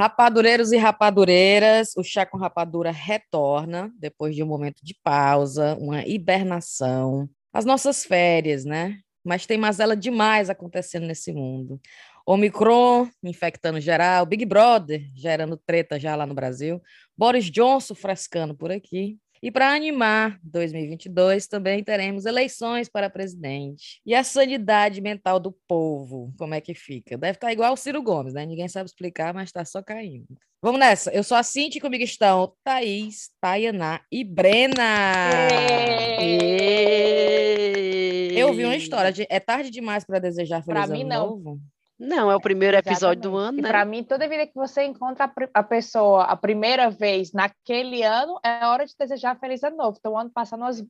Rapadureiros e rapadureiras, o chá com rapadura retorna depois de um momento de pausa, uma hibernação, as nossas férias, né? Mas tem mazela demais acontecendo nesse mundo. Omicron infectando geral, Big Brother gerando treta já lá no Brasil, Boris Johnson frescando por aqui. E para animar 2022, também teremos eleições para presidente. E a sanidade mental do povo, como é que fica? Deve estar igual o Ciro Gomes, né? Ninguém sabe explicar, mas está só caindo. Vamos nessa. Eu sou a Cinti comigo estão Thaís, Tayaná e Brena. Eu vi uma história. De... É tarde demais para desejar feliz pra ano mim, não. novo? Não, é o primeiro episódio do ano, né? Para mim, toda vida que você encontra a pessoa a primeira vez naquele ano, é hora de desejar feliz ano novo. Então, ano passado, nós...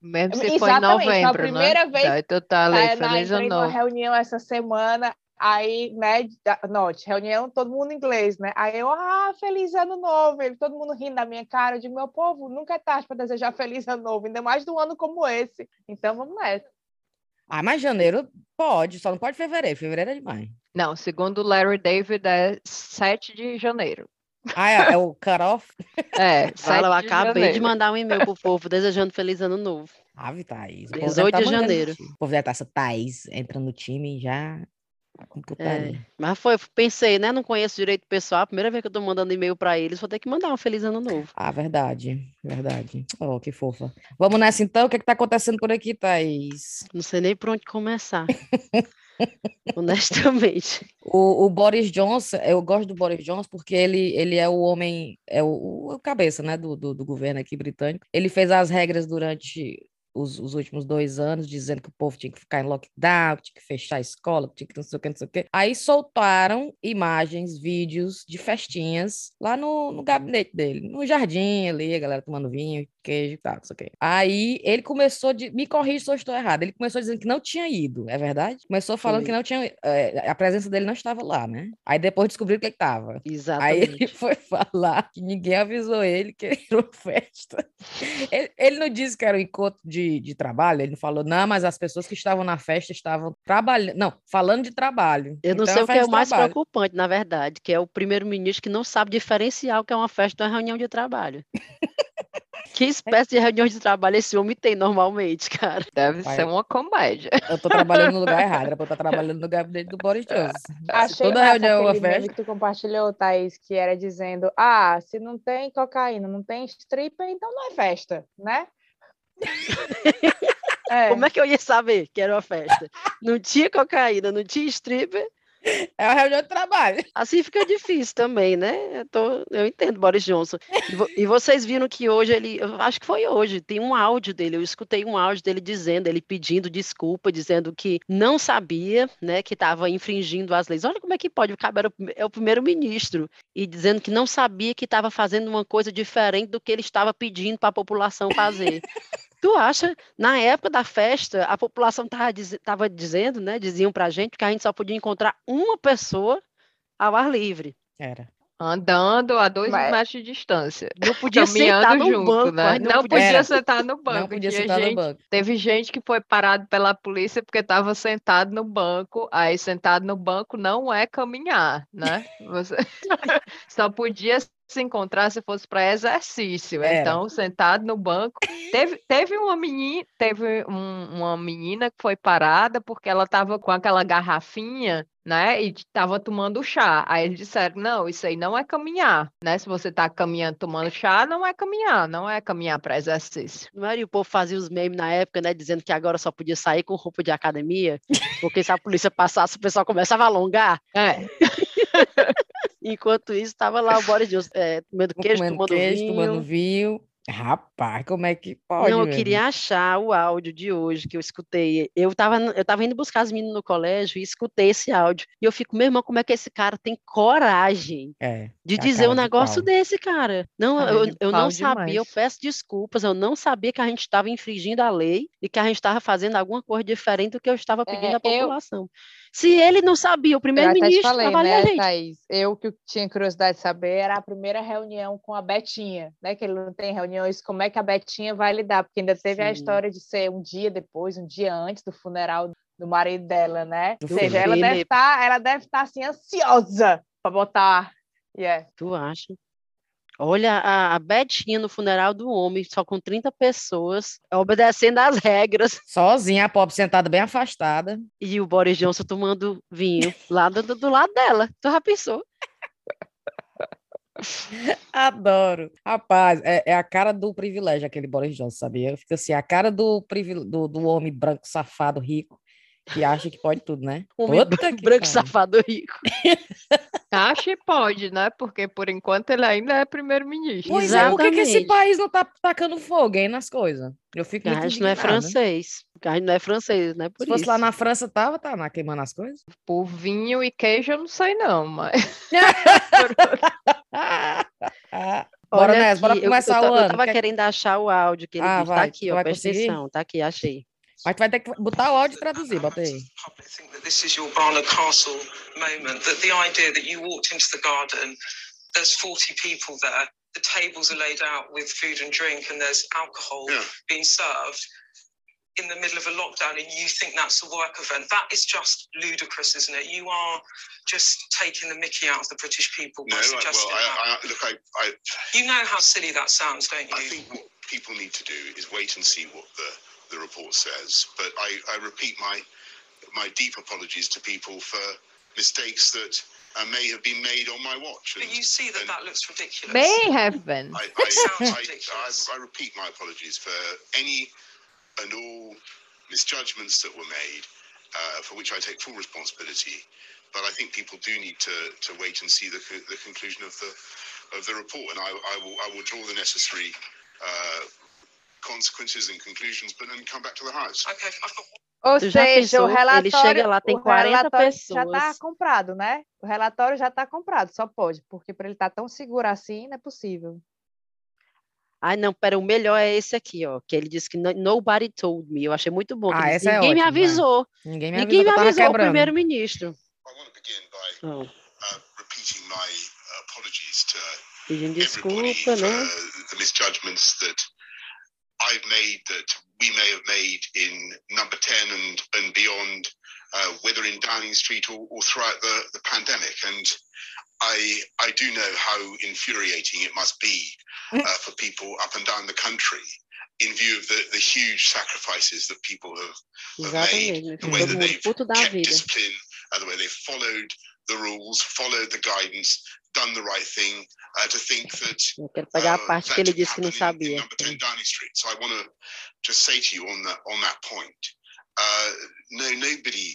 Mesmo se foi em novembro, a primeira né? vez, tá, então tá ali, feliz ano novo. reunião essa semana, aí, né, note, reunião, todo mundo em inglês, né? Aí eu, ah, feliz ano novo, ele, todo mundo rindo da minha cara, de meu povo, nunca é tarde para desejar feliz ano novo, ainda mais de um ano como esse. Então, vamos nessa. Ah, mas janeiro pode, só não pode fevereiro. Fevereiro é demais. Não, segundo o Larry David, é 7 de janeiro. Ah, é, é o cut-off? É, Fala, eu acabei janeiro. de mandar um e-mail pro povo desejando feliz ano novo. Ave, Thaís. 18 tá de janeiro. O povo deve estar essa Thaís entrando no time já é, mas foi, pensei, né? Não conheço direito o pessoal. Primeira vez que eu tô mandando e-mail para eles, vou ter que mandar um feliz ano novo. Ah, verdade, verdade. Oh, que fofa. Vamos nessa então. O que, é que tá acontecendo por aqui, Thaís? Não sei nem por onde começar. Honestamente. O, o, Boris Johnson, eu gosto do Boris Johnson porque ele, ele é o homem, é o, o cabeça né, do, do, do governo aqui britânico. Ele fez as regras durante os, os, últimos dois anos, dizendo que o povo tinha que ficar em lockdown, tinha que fechar a escola, tinha que não sei o que, não sei o que. Aí soltaram imagens, vídeos de festinhas lá no, no gabinete dele, no jardim ali, a galera tomando vinho, queijo e tal, não sei o que. Aí ele começou de. Me corrige se eu estou errado. Ele começou dizendo que não tinha ido, é verdade? Começou falando Sim. que não tinha. É, a presença dele não estava lá, né? Aí depois descobriu que ele estava. Exatamente. Aí ele foi falar que ninguém avisou ele que era uma festa. Ele, ele não disse que era um encontro de de, trabalho, ele falou, não, mas as pessoas que estavam na festa estavam trabalhando, não, falando de trabalho. Eu não então, sei o que é o mais trabalho. preocupante, na verdade, que é o primeiro-ministro que não sabe diferenciar o que é uma festa de uma reunião de trabalho. Que espécie de reunião de trabalho esse homem tem normalmente, cara? Deve Pai, ser uma comédia. Eu tô trabalhando no lugar errado, era pra eu estar trabalhando no gabinete do Boris Johnson. Achei toda reunião é uma festa. que tu compartilhou, Thaís, que era dizendo, ah, se não tem cocaína, não tem stripper, então não é festa, né? É. Como é que eu ia saber que era uma festa? Não tinha cocaína, não tinha stripper. É uma reunião de trabalho. Assim fica difícil também, né? Eu, tô, eu entendo Boris Johnson. E, vo, e, vocês viram que hoje ele, acho que foi hoje, tem um áudio dele. Eu escutei um áudio dele dizendo, ele pedindo desculpa, dizendo que não sabia, né, que estava infringindo as leis. Olha como é que pode, o cara era, é o primeiro-ministro e dizendo que não sabia que estava fazendo uma coisa diferente do que ele estava pedindo para a população fazer. Tu acha, na época da festa, a população estava dizendo, né? Diziam pra gente que a gente só podia encontrar uma pessoa ao ar livre. Era. Andando a dois Mas... metros de distância. Não podia sentar no junto, banco, né? Não, não podia sentar no banco. Não podia sentar gente, no banco. Teve gente que foi parado pela polícia porque estava sentado no banco. Aí sentado no banco não é caminhar, né? Você só podia se encontrar se fosse para exercício. Era. Então, sentado no banco. Teve, teve uma menina, teve um, uma menina que foi parada porque ela estava com aquela garrafinha, né? E estava tomando chá. Aí eles disseram: não, isso aí não é caminhar, né? Se você está caminhando tomando chá, não é caminhar, não é caminhar para exercício. Não era, e o povo fazia os memes na época, né? Dizendo que agora só podia sair com roupa de academia, porque se a polícia passasse, o pessoal começava a alongar. É. Enquanto isso, estava lá o Boris Johnson é, comendo queijo, comendo tomando queijo, vinho. tomando vinho. Rapaz, como é que pode? Não, eu queria achar o áudio de hoje que eu escutei. Eu estava eu tava indo buscar as meninas no colégio e escutei esse áudio. E eu fico, meu irmão, como é que esse cara tem coragem é, de dizer um negócio de desse, cara? Não, eu, eu não sabia, demais. eu peço desculpas, eu não sabia que a gente estava infringindo a lei e que a gente estava fazendo alguma coisa diferente do que eu estava pedindo é, à população. Eu... Se ele não sabia, o primeiro-ministro estava né, ali a gente. Thaís, eu que tinha curiosidade de saber era a primeira reunião com a Betinha, né? Que ele não tem reuniões, como é que a Betinha vai lidar? Porque ainda teve Sim. a história de ser um dia depois, um dia antes do funeral do marido dela, né? Ou seja, ela deve estar, tá, ela deve estar tá, assim ansiosa para botar Yeah. Tu acha? Olha a, a Betinha no funeral do homem, só com 30 pessoas, obedecendo às regras, Sozinha, a pobre sentada bem afastada. e o Boris Johnson tomando vinho lá do, do- do lado dela. Tu já pensou? Adoro. Rapaz, é, é a cara do privilégio aquele Boris Johnson, sabia? Fica assim, a cara do, privile- do, do homem branco, safado, rico, que acha que pode tudo, né? Puta branco, que branco pariu. safado rico. Acho que pode, né? Porque por enquanto ele ainda é primeiro-ministro. Pois é, por que, que esse Exatamente. país não tá tacando fogo aí nas coisas? Eu fico muito Carlos não é indignada. francês. Carlos não é francês, né? Por Se fosse isso. lá na França, tava, tá na queimando as coisas. Por vinho e queijo eu não sei não, mas bora Olha nessa, bora aqui, eu- começar eu, o ano. Eu tava Quer- querendo achar o áudio que ele Ah, disse. Tá vai, aqui, tu ó, presta atenção. Tá aqui, achei. Mas tu vai ter que botar o áudio e traduzir, bota aí. think that this is your Barnard Castle moment, that the idea that you walked into the garden, there's 40 people there, the tables are laid out with food and drink, and there's alcohol Yeah. being served in the middle of a lockdown, and you think that's a work event. That is just ludicrous, isn't it? You are just taking the mickey out of the British people by No, I, well, suggesting that. I, I, look, I, I, You know how silly that sounds, don't you? I think what people need to do is wait and see what the, the report says. But I, I repeat my my deep apologies to people for mistakes that uh, may have been made on my watch. but you see that that looks ridiculous. may have been. I, It sounds I, I. I, I repeat my apologies for any and all misjudgments that were made, uh, for which I take full responsibility. But I think people do need to, to wait and see the, co- the conclusion of the of the report, and I, I will I will draw the necessary uh, consequences and conclusions, but then come back to the House. Okay, I've got Ou Tu seja, pensou? o Ele relatório, chega lá, tem o 40 relatório já está pessoas. comprado, né? O relatório já está comprado, só pode, porque para ele estar tão seguro assim, não é possível. Ai, não, pera, o melhor é esse aqui, ó. Que ele disse que no- nobody told me. Eu achei muito bom. Ah, ele essa disse, é Ninguém me ótima, é. avisou. Ninguém me Ninguém avisou me eu tava avisou, o primeiro-ministro. I want to begin by Ó, uh, repeating my apologies to Pedindo desculpa, for né? the misjudgments that I've made, that we may have made in number 10 and, and beyond, uh, whether in Downing Street or, or throughout the, the pandemic. And I, I do know how infuriating it must be uh, for people up and down the country in view of the, the huge sacrifices that people have Exatamente. meu the way that they've kept discipline, uh, the way they've followed the rules, followed the guidance, done the right thing, uh, to think that Eu quero pegar a uh, parte that que ele didn't disse que não happen in- in number 10 Downing Street. So I want to just say to you on that on that point, uh, no, nobody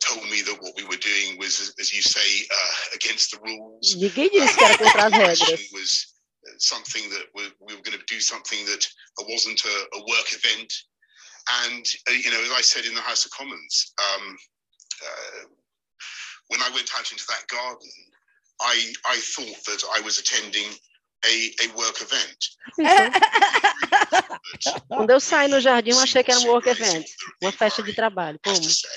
told me that what we were doing was, as- you say, uh, against the rules. Ninguém disse que era contra as regras. was uh, something that we, we were going to do something that wasn't a, a work event. And uh, you know, as I said in the House of Commons, um, uh, when I went out into that garden, I I thought that I was attending a, a work event. Quando eu saí no jardim, eu achei que era um work event. Uma festa de trabalho. Como? to say,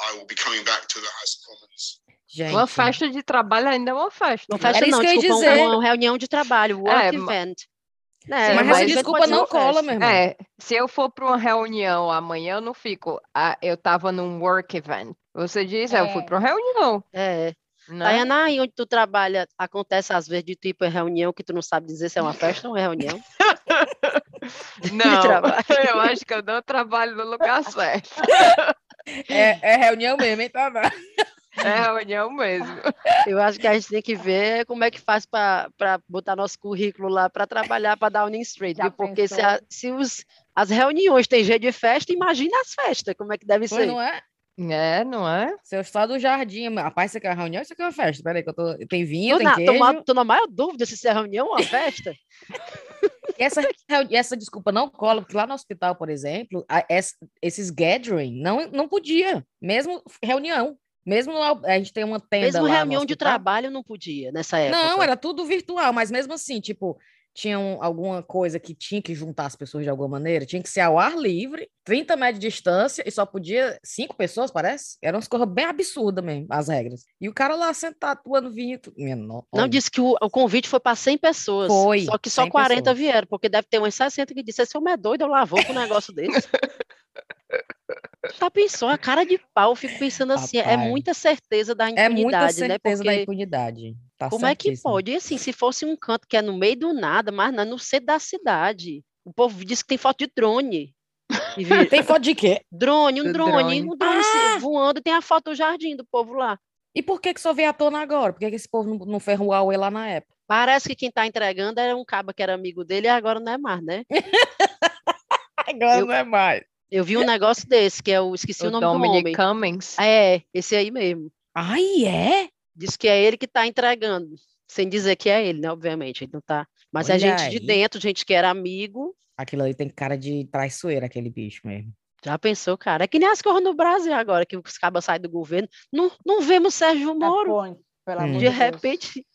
I will be coming back to the House of Commons Gente, Uma festa de trabalho ainda é uma festa. Uma festa não, que eu ia desculpa, dizer. uma, uma reunião de trabalho, work É, ma- event. Sim, É, mas mas desculpa não cola, festa. meu irmão. É, se eu for para uma reunião amanhã, eu não fico. Ah, eu estava num work event. Você diz, "Ah, eu fui É. para uma reunião. É. Né? Tayana, aí onde tu trabalha, acontece às vezes de tipo reunião que tu não sabe dizer se é uma festa ou uma reunião. Não, eu acho que eu não trabalho no lugar certo. É, é reunião mesmo, hein? Tá, tá. É reunião mesmo. Eu acho que a gente tem que ver como é que faz para botar nosso currículo lá para trabalhar para Downing Street, Já? Porque se, pensou? a- se os, as reuniões têm jeito de festa, imagina as festas, como é que deve Pois ser. não é? É, não é? Seu estado do jardim. Rapaz, você quer uma reunião ou você quer uma festa? Peraí, que eu tô... Tem vinho, Tô tem na, tô, queijo. ma- tô na maior dúvida se isso é reunião ou uma festa. Essa, essa desculpa não cola, porque lá no hospital, por exemplo, a- es- esses gathering não, não podia, mesmo reunião. Mesmo a gente tem uma tenda Mesmo lá no reunião de trabalho não podia nessa época. Não, era tudo virtual, mas mesmo assim, tipo, tinha um- alguma coisa que tinha que juntar as pessoas de alguma maneira, tinha que ser ao ar livre, 30 metros de distância, e só podia cinco pessoas, parece? Era umas coisas bem absurdas mesmo, as regras. E o cara lá sentado, tomando vinho. no- Não disse que o, o convite foi para 100 pessoas. Foi, Só que só 100 40 pessoas. vieram, porque deve ter umas 60 que disseram: esse homem é doido, eu lá vou com um negócio desse. Já pensou? A cara de pau, eu fico pensando assim, é Rapaz. muita certeza da É muita impunidade, né? certeza da Porque impunidade. Tá Como é que certíssimo. pode? E assim, se fosse um canto que é no meio do nada, mas não é no centro da cidade. O povo diz que tem foto de drone. Tem foto de quê? Drone, um Do drone, drone. um drone se- voando e tem a foto do jardim do povo lá. E por que que só veio à tona agora? Por que que esse povo não, não fez um Huawei lá na época? Parece que quem tá entregando era um caba que era amigo dele e agora não é mais, né? Agora Eu- não é mais. Eu vi um negócio desse, que é o. Esqueci o, O nome do Dominic homem. Cummings. É, esse aí mesmo. Ai, é? Diz que é ele que tá entregando. Sem dizer que é ele, né? Obviamente. Ele não tá. Mas é Olha gente de aí. dentro, gente que era amigo. Aquilo ali tem cara de traiçoeira, aquele bicho mesmo. Já pensou, cara? É que nem as coisas no Brasil agora, que os cabas saem do governo. Não, não vemos Sérgio Moro. Põe, pelo Hum. amor De de Deus. repente,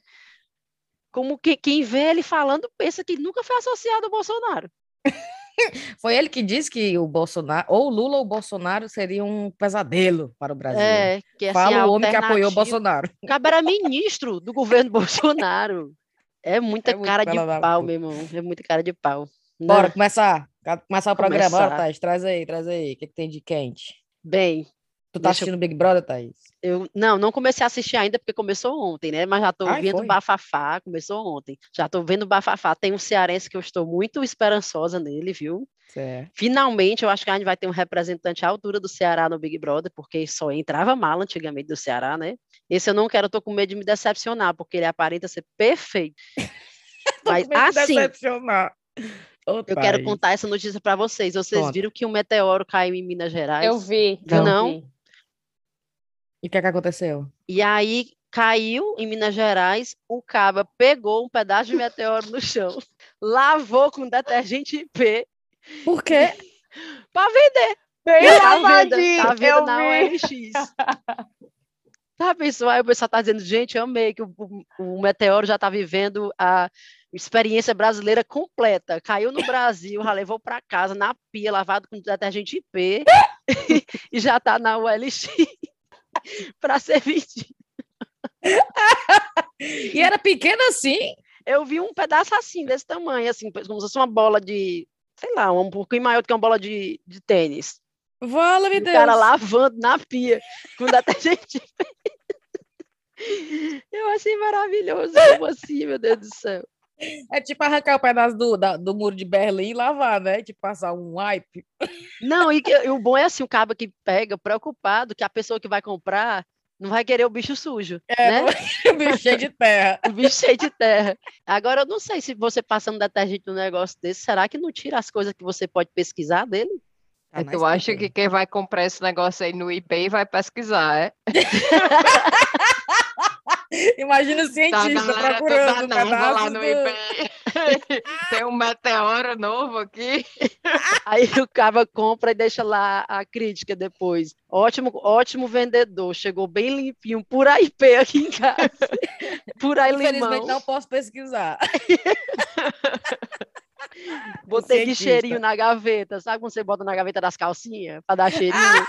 como que quem vê ele falando pensa que nunca foi associado ao Bolsonaro. Foi ele que disse que o Bolsonaro, ou Lula ou Bolsonaro seria um pesadelo para o Brasil. É, que assim, Fala o homem que apoiou o Bolsonaro. Era ministro do governo Bolsonaro. É muita É cara de pau, meu irmão. É muita cara de pau. Bora Não, começar. Começar o programa. Bora, Começar. Thaís. Traz aí, traz aí. O que, que tem de quente? Bem, Tu tá Deixa eu- assistindo Big Brother, Thaís? eu não, não comecei a assistir ainda porque começou ontem, né? Mas já tô Ai, vendo foi? Bafafá, começou ontem. Já tô vendo Bafafá. Tem um cearense que eu estou muito esperançosa nele, viu? Certo. Finalmente, eu acho que a gente vai ter um representante à altura do Ceará no Big Brother, porque só entrava mala antigamente do Ceará, né? Esse eu não quero, eu tô com medo de me decepcionar, porque ele aparenta ser perfeito. Mas assim, Decepcionar. Ô, eu quero contar essa notícia para vocês. Vocês Conta. viram que um meteoro caiu em Minas Gerais? Eu vi. Viu eu não? vi. E o que, é que aconteceu? E aí caiu em Minas Gerais, o caba pegou um pedaço de meteoro no chão, lavou com detergente IP Por quê? para vender. Bem Tá vendo? lavadinho, Tá vendo na vi. OLX. Tá, pessoal? Aí o pessoal tá dizendo, gente, eu amei que o, o- o meteoro já tá vivendo a experiência brasileira completa. Caiu no Brasil, já levou para casa na pia, lavado com detergente IP e já tá na OLX para ser vendido. E era pequeno assim? Eu vi um pedaço assim, desse tamanho, assim, como se fosse uma bola de, sei lá, um pouquinho maior do que uma bola de, de tênis. Vala-me E o Deus. cara lavando na pia com detergente. Eu achei maravilhoso. Como assim, meu Deus do céu? É tipo arrancar o pedaço do, da- do muro de Berlim e lavar, né? Tipo passar um wipe. Não, e, que- e o bom é assim, o cabo que pega, preocupado que a pessoa que vai comprar não vai querer o bicho sujo, É, né? o bicho cheio de terra. O bicho cheio de terra. Agora, eu não sei se você passando detergente num negócio desse, será que não tira as coisas que você pode pesquisar dele? Tá na tu acha que quem vai comprar esse negócio aí no eBay vai pesquisar, é? Imagina o Tá, cientista galera, procurando toda nova lá no do... eBay. Tem um meteoro novo aqui. Aí o cara compra e deixa lá a crítica depois. Ótimo, ótimo vendedor, chegou bem limpinho, pura IP aqui em casa. Pura Infelizmente limão. não posso pesquisar. Botei de cheirinho na gaveta. Sabe quando você bota na gaveta das calcinhas para dar cheirinho?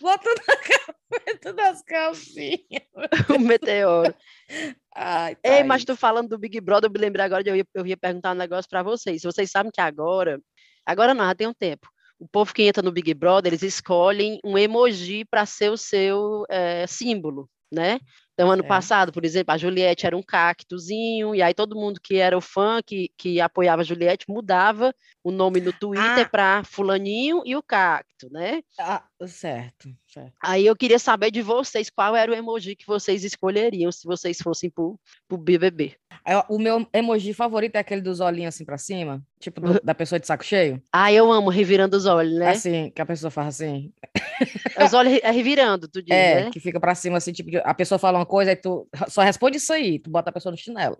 Bota na gaveta das calcinhas. o meteoro. Ai, Ei, mas Thaís. tu falando do Big Brother, eu me lembrei agora de eu ia, eu ia perguntar um negócio para vocês. Vocês sabem que agora, agora não, já tem um tempo. O povo que entra no Big Brother, eles escolhem um emoji para ser o seu eh, símbolo, né? Então, ano É. passado, por exemplo, a Juliette era um cactozinho, e aí todo mundo que era o fã, que, que apoiava a Juliette, mudava o nome no Twitter Ah. para fulaninho e o cacto, né? Ah, certo, certo. Aí eu queria saber de vocês qual era o emoji que vocês escolheriam se vocês fossem pro, pro BBB. O meu emoji favorito é aquele dos olhinhos assim pra cima, tipo do- da pessoa de saco cheio. Ah, eu amo revirando os olhos, né? Assim, que a pessoa faz assim. Os olhos é revirando, tu diz, É, né? que fica pra cima assim, tipo, a pessoa fala uma coisa, aí tu só responde isso aí, tu bota a pessoa no chinelo.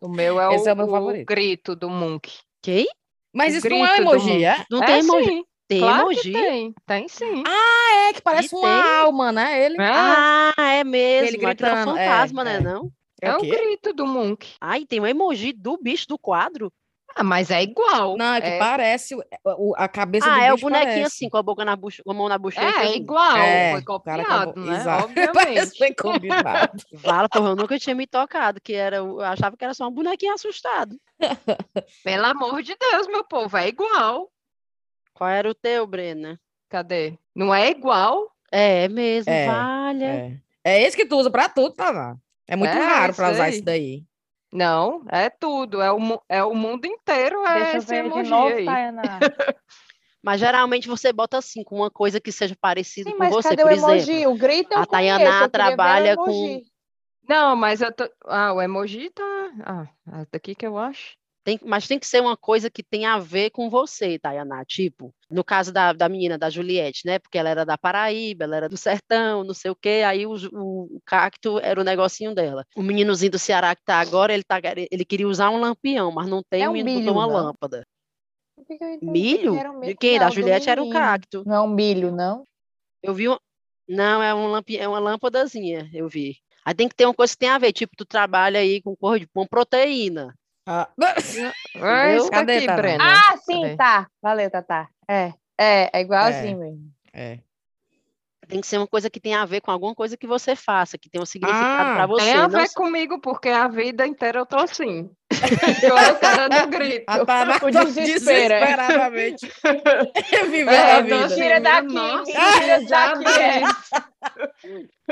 O meu é, Esse o, é o meu favorito. grito do Monk. Quem? Mas O isso não é um emoji, é? Não é, tem emoji. sim. Tem claro emoji? que tem. Tem sim. É, que parece E uma tem? alma, né? Ele. É, Ah, é mesmo. Aquele é um gritando, é, fantasma, é. né? Não? é, o o quê? grito do Monk. Ai, tem um emoji do bicho do quadro. Ah, mas é igual. Não, é que é, parece o- o- a cabeça do Ah, é o bonequinho parece. assim, com a boca na bucha, com a mão na bochecha. é, é igual. É, Foi o cara copiado, acabou- né? Exato. Parece Obviamente. bem combinado. Fala, porra, eu nunca tinha me tocado, que era, o- eu achava que era só um bonequinho assustado. Pelo amor de Deus, meu povo, é igual. Qual era o teu, Brena? Cadê? Não é igual? É, é mesmo, É, valha. É. É esse que tu usa pra tudo, Taná. É muito É, raro pra isso usar isso daí. Não, é tudo. É o, é o mundo inteiro. É Deixa eu esse ver de emoji novo, aí. Tayana. Mas geralmente você bota assim, com uma coisa que seja parecida Sim, com mas você. cadê Por o exemplo, emoji? O grito eu a Tayana conheço, trabalha com- emoji. Não, mas eu tô. Ah, o emoji tá. Ah, é daqui que eu acho. Tem, mas tem que ser uma coisa que tenha a ver com você, Tayaná. Tipo, no caso da, da menina, da Juliette, né? Porque ela era da Paraíba, ela era do sertão, não sei o quê. Aí o, o, o cacto era o negocinho dela. O meninozinho do Ceará que tá agora, ele, tá, ele queria usar um lampião, mas não tem, É o um menino milho, uma não? lâmpada. Que Milho? um De milho? quem? Da Não, Juliette era um menino. cacto. Não é um milho, não? Eu vi um. Não, é, um lampi... é uma lâmpadazinha, eu vi. Aí tem que ter uma coisa que tem a ver, tipo, tu trabalha aí com cor de com proteína. Ah, É isso Cadê, aqui? Breno. Ah, sim, Cadê? tá. Valeu, Tatá. É, é, é igualzinho É. mesmo. é. Tem que ser uma coisa que tenha a ver com alguma coisa que você faça, que tenha um significado Ah, para você. Tem a não ver comigo, porque a vida inteira eu tô assim. Igual o cara do grito. A Taná O tá é. desesperadamente vivendo É, a eu tô vida. assim, Tira daqui, nossa, tira daqui, deu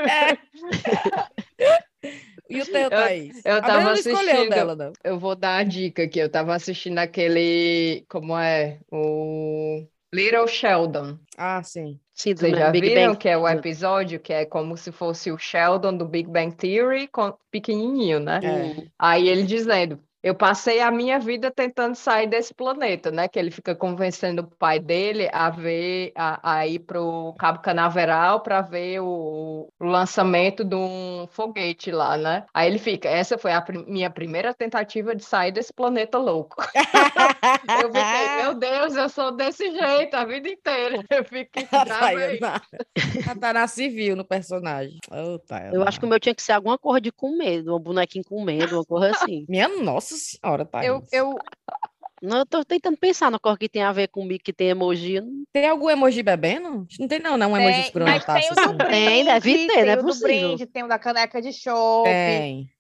é. E o teu, Thaís? eu Bruna tava assistindo. dela, não. Eu vou dar a dica aqui. Eu tava assistindo aquele. Como é? O Little Sheldon. Ah, sim. Sim, Vocês já Big viram Bang. que é o episódio que é como se fosse o Sheldon do Big Bang Theory, com- pequenininho, né? É. Aí ele dizendo, eu passei a minha vida tentando sair desse planeta, né? Que ele fica convencendo o pai dele a ver, a, a ir para o Cabo Canaveral para ver o, o lançamento de um foguete lá, né? Aí ele fica, essa foi a prim- minha primeira tentativa de sair desse planeta louco. Eu fiquei, meu Deus, eu sou desse jeito a vida inteira. Eu fiquei, A já veio. Tayana. A Taná se viu no personagem. Ô, Tayana. Eu acho que o meu tinha que ser alguma cor de comendo, um bonequinho comendo, uma cor assim. Minha nossa senhora, Thaís. Eu, eu, Não, eu tô tentando pensar na cor que tem a ver comigo, que tem emoji. Tem algum emoji bebendo? Não tem não, não. Um emoji Tem, escuro mas tem o assim. brinde, Tem, deve ter, tem não é o do brinde, tem o da caneca de chopp, Tem.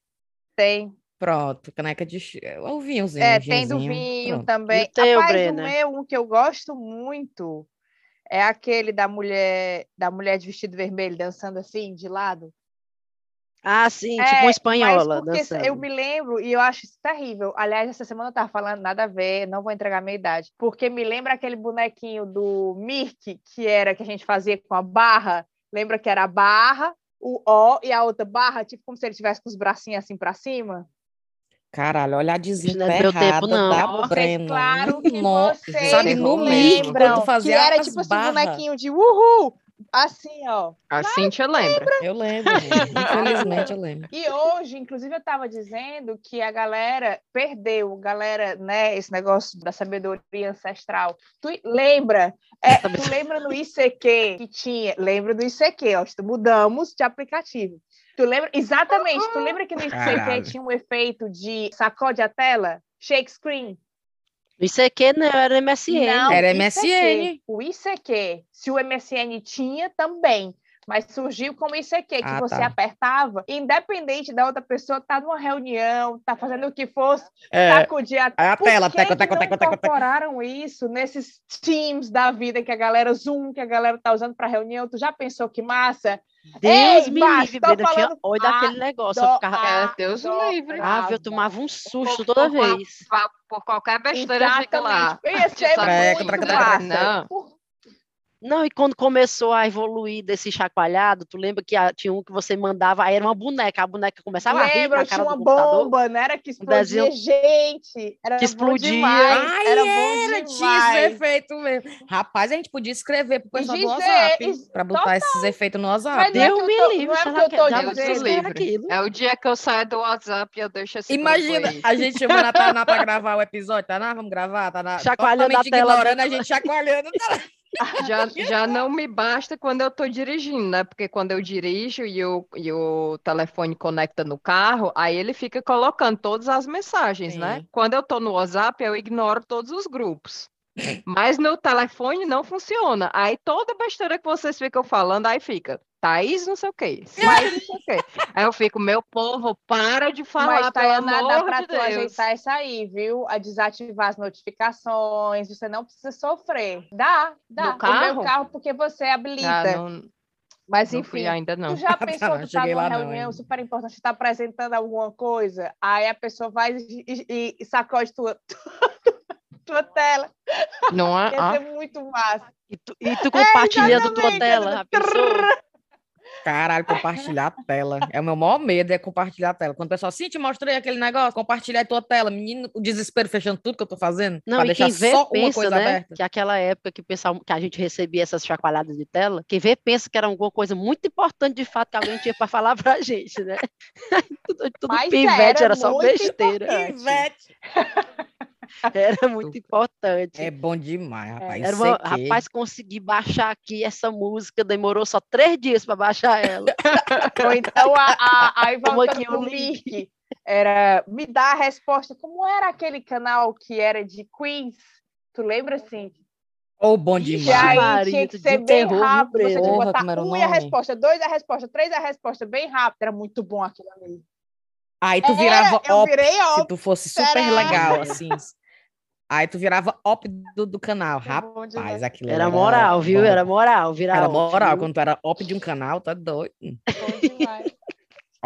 tem. Pronto, caneca de... ch- O vinhozinho, É, tem do vinho pronto. também. E o teu, Rapaz, Brena? o meu, um que eu gosto muito, é aquele da mulher, da mulher de vestido vermelho dançando assim, de lado. Ah, sim, É, tipo uma mas espanhola porque dançando. eu me lembro, e eu acho isso terrível. Aliás, essa semana eu tava falando nada a ver, não vou entregar minha idade. Porque me lembra aquele bonequinho do Mirk, que era que a gente fazia com a barra. Lembra que era a barra, o O e a outra barra, tipo como se ele tivesse com os bracinhos assim pra cima? Caralho, olha a não é tempo, desemperrada não. da Nossa, Brena. Claro que Nossa, vocês Sabe, no lembram. Que era tipo assim, barras. bonequinho de uhul, assim, ó. a Cíntia lembra. Eu lembro, gente. infelizmente eu lembro. E hoje, inclusive, eu estava dizendo que a galera perdeu, galera, né, esse negócio da sabedoria ancestral. Tu lembra? É, tu lembra no ICQ que tinha? Lembra do ICQ, ó, mudamos de aplicativo. Tu lembra? Exatamente, tu lembra que no ICQ Caralho. tinha um efeito de sacode a tela? Shake screen? Isso aqui não era MSN. Não, Era ICQ. MSN. O ICQ, se o MSN tinha também, mas surgiu como ICQ, que Ah, você tá. apertava, independente da outra pessoa estar numa reunião, tá fazendo o que fosse, É, sacudir a aí a Por tela, que teco, que teco, não teco, teco, teco. incorporaram isso nesses teams da vida que a galera Zoom, que a galera tá usando para reunião? Tu já pensou que massa? Deus Ei, me Baixo, livre, Brenda, eu tinha falando- Ah, daquele negócio. Eu ficava... É, Deus dó- livre. Ah, eu tomava um susto Por- toda por vez. Por, por qualquer besteira fica lá. Exatamente. Sabe? Treco, muito treco, treco, massa. Não. Por- Não, e quando começou a evoluir desse chacoalhado, tu lembra que tinha um que você mandava, aí era uma boneca, a boneca começava a rir Lembra, na tinha uma do bomba, não era que explodia desenho- gente. Era Que explodia. demais, Ai, era era, bom tinha esse efeito mesmo. Rapaz, a gente podia escrever pro pessoal do dizer, WhatsApp isso- para botar esses efeitos no WhatsApp. não é que me tô- livre, não é porque eu que tô dizendo. É o dia que eu saio do WhatsApp e eu deixo esse Imagina a gente chamando a Taná pra gravar o episódio. Taná, vamos gravar? Taná, Chacoalhando a tela ignorando, do- a gente chacoalhando. Já, já não me basta quando eu tô dirigindo, né? Porque quando eu dirijo e o, e o telefone conecta no carro, aí ele fica colocando todas as mensagens, né? Sim. Quando eu tô no WhatsApp, eu ignoro todos os grupos. Mas no telefone não funciona. Aí toda besteira que vocês ficam falando, aí fica. Thaís não sei o quê, Cíntia não sei o quê. Aí eu fico, meu povo, para de falar, Mas, pelo Tayana, dá amor pra de tu Deus. ajeitar isso aí, viu? A desativar as notificações, você não precisa sofrer. Dá, dá. No O meu carro? carro, porque você habilita. Ah, não- Mas Não enfim, ainda, não. tu já pensou não que tá numa não reunião super importante, tá apresentando alguma coisa, aí a pessoa vai e, e- e sacode tua, tua tela. Não é? Ia Ah, ser muito massa. E tu, e tu compartilhando tua exatamente, tela, pensou? Caralho, compartilhar a tela. É o meu maior medo, é compartilhar a tela. Quando o pessoal, sim, te mostrei aquele negócio, compartilhar a tua tela. Menino, o desespero fechando tudo que eu tô fazendo. Não, pra e deixar quem vê só uma pensa, coisa né, aberta. que aquela época que, pessoal, que a gente recebia essas chacoalhadas de tela, quem vê pensa que era alguma coisa muito importante de fato que alguém tinha para falar pra gente, né? tudo tudo Mas pivete, era era só muito besteira. Ivete. Era muito importante. É bom demais, rapaz. Era uma, é que- rapaz, consegui baixar aqui essa música, demorou só três dias para baixar ela. Ou então, a, a, aí aqui o link. Era me dá a resposta. Como era aquele canal que era de Queens? Tu lembra assim? Ô, bom Que demais. aí Maria, tinha que ser bem rápido. Você tinha que botar um e a resposta, dois a resposta, três a resposta, bem rápido. Era muito bom aquilo ali. Aí tu Era, virava eu op, virei se tu fosse super será? legal, assim. Aí tu virava op do, do canal. Era bom Rapaz, aquilo Era moral, viu? Era moral, virar Era moral. viu? Quando tu era op de um canal, tá doido. Bom demais.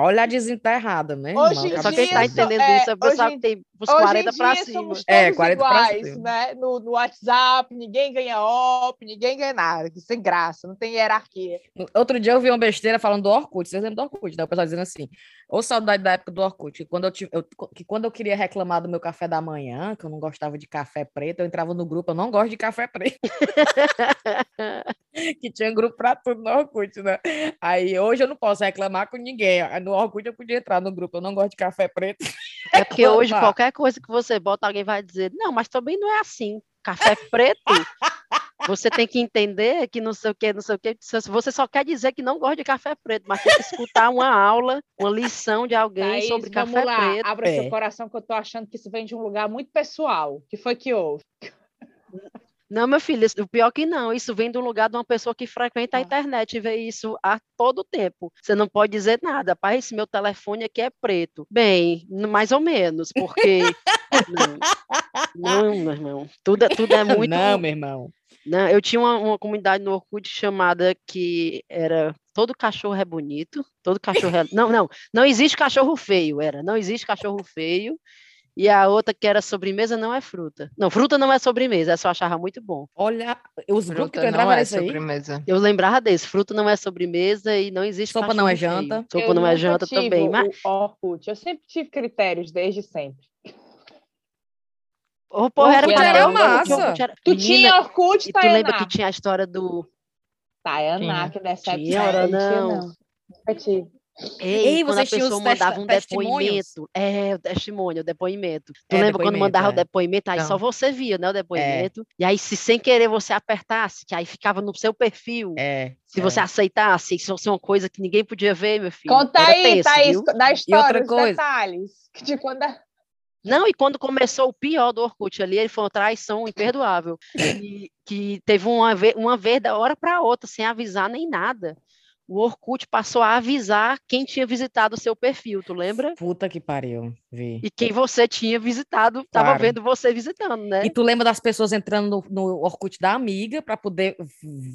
Olha a desenterrada, né? Hoje irmão? em Só quem está entendendo é, isso é o pessoal hoje que tem uns Hoje 40 em para cima. É, todos 40 pra iguais, cima. né? No, no WhatsApp, ninguém ganha op, ninguém ganha nada, sem graça, não tem hierarquia. Outro dia eu vi uma besteira falando do Orkut. Vocês lembram do Orkut, né? O pessoal dizendo assim, ô saudade da época do Orkut, que quando eu, tive, eu- que quando eu queria reclamar do meu café da manhã, que eu não gostava de café preto, eu entrava no grupo, eu não gosto de café preto. que tinha grupo pra tudo no Orkut, né? Aí hoje eu não posso reclamar com ninguém. No Orkut eu podia entrar no grupo, eu não gosto de café preto. É porque hoje qualquer coisa que você bota, alguém vai dizer, não, mas também não é assim. Café preto, você tem que entender que não sei o que, não sei o que. Você só quer dizer que não gosta de café preto, mas tem que escutar uma aula, uma lição de alguém Thaís, sobre café lá, preto. abra É. seu coração que eu tô achando que isso vem de um lugar muito pessoal. O que foi que houve? Não, meu filho, o pior que não, isso vem um lugar de uma pessoa que frequenta a Ah. internet e vê isso a todo tempo. Você não pode dizer nada, pai, esse meu telefone aqui é preto. Bem, mais ou menos, porque não, não, meu irmão, tudo, é- tudo é muito. Não, meu irmão. Não, eu tinha uma, uma comunidade no Orkut chamada que era todo cachorro é bonito, todo cachorro é... Não, não, não existe cachorro feio, era, não existe cachorro feio. E a outra que era sobremesa não é fruta. Não, fruta não é sobremesa, essa eu achava muito bom. Olha, os grupos que tu fruta entrava é sobremesa. Eu lembrava desse, fruta não é sobremesa e não existe Sopa não é janta. Sopa Eu não é janta tive também, mas o Orkut. Eu sempre tive critérios, desde sempre. Ô, porra, era era massa. o Orkut era- Tu Menina, tinha Orkut, e tu lembra que tinha a história do Tainá, que dessa época não. não. Nunca tive. Ei, Ei, quando a pessoa mandava um depoimento, é, o testemunho, o depoimento. Tu É, lembra quando depoimento, mandava o é. depoimento, aí só Não. você via, né, o depoimento, e aí se sem querer você apertasse, que aí ficava no seu perfil, É. se é. você aceitasse, isso fosse uma coisa que ninguém podia ver, meu filho, Conta era aí, tenso, Thaís, viu? da história, outra os coisa? detalhes. De quando a- Não, e quando começou o pior do Orkut ali, ele foi uma traição imperdoável. E, que teve uma vez, uma vez da hora para outra, sem avisar nem nada. O Orkut passou a avisar quem tinha visitado o seu perfil, tu lembra? Puta que pariu, vi. E quem você tinha visitado, estava Claro. vendo você visitando, né? E tu lembra das pessoas entrando no, no Orkut da amiga para poder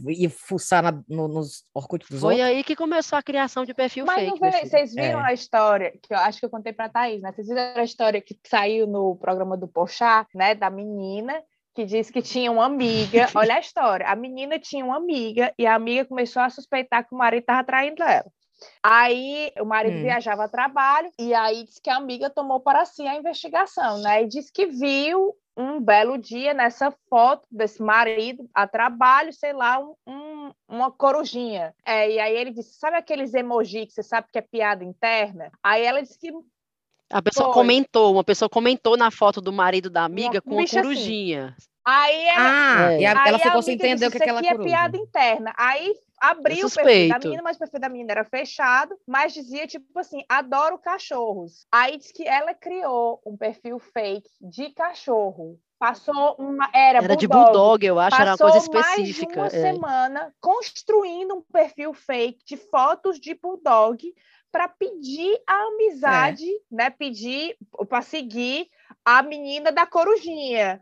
ir fuçar na- no- nos Orkut dos Foi outros? aí que começou a criação de perfil Mas fake. foi- filho. vocês viram É. a história, que eu acho que eu contei para a Thaís, né? Vocês viram a história que saiu no programa do Pochá, né? Da menina que disse que tinha uma amiga. Olha a história. A menina tinha uma amiga e a amiga começou a suspeitar que o marido estava traindo ela. Aí o marido Hum. viajava a trabalho e aí disse que a amiga tomou para si a investigação, né? E disse que viu um belo dia nessa foto desse marido a trabalho, sei lá, um- um- uma corujinha. É, e aí ele disse: sabe aqueles emoji que você sabe que é piada interna? Aí ela disse que A pessoa Foi. comentou, uma pessoa comentou na foto do marido da amiga com uma bicha assim. corujinha. aí ela, Ah, É. e a- aí ela a ficou sem entender o que é aquela é piada coruja. interna. Aí abriu o perfil da menina, mas o perfil da menina era fechado, mas dizia tipo assim, adoro cachorros. Aí disse que ela criou um perfil fake de cachorro. Passou uma era, Era de bulldog. bulldog, eu acho, era uma Passou coisa mais de específica. uma é. semana construindo um perfil fake de fotos de bulldog para pedir a amizade, né? Pedir para seguir a menina da corujinha.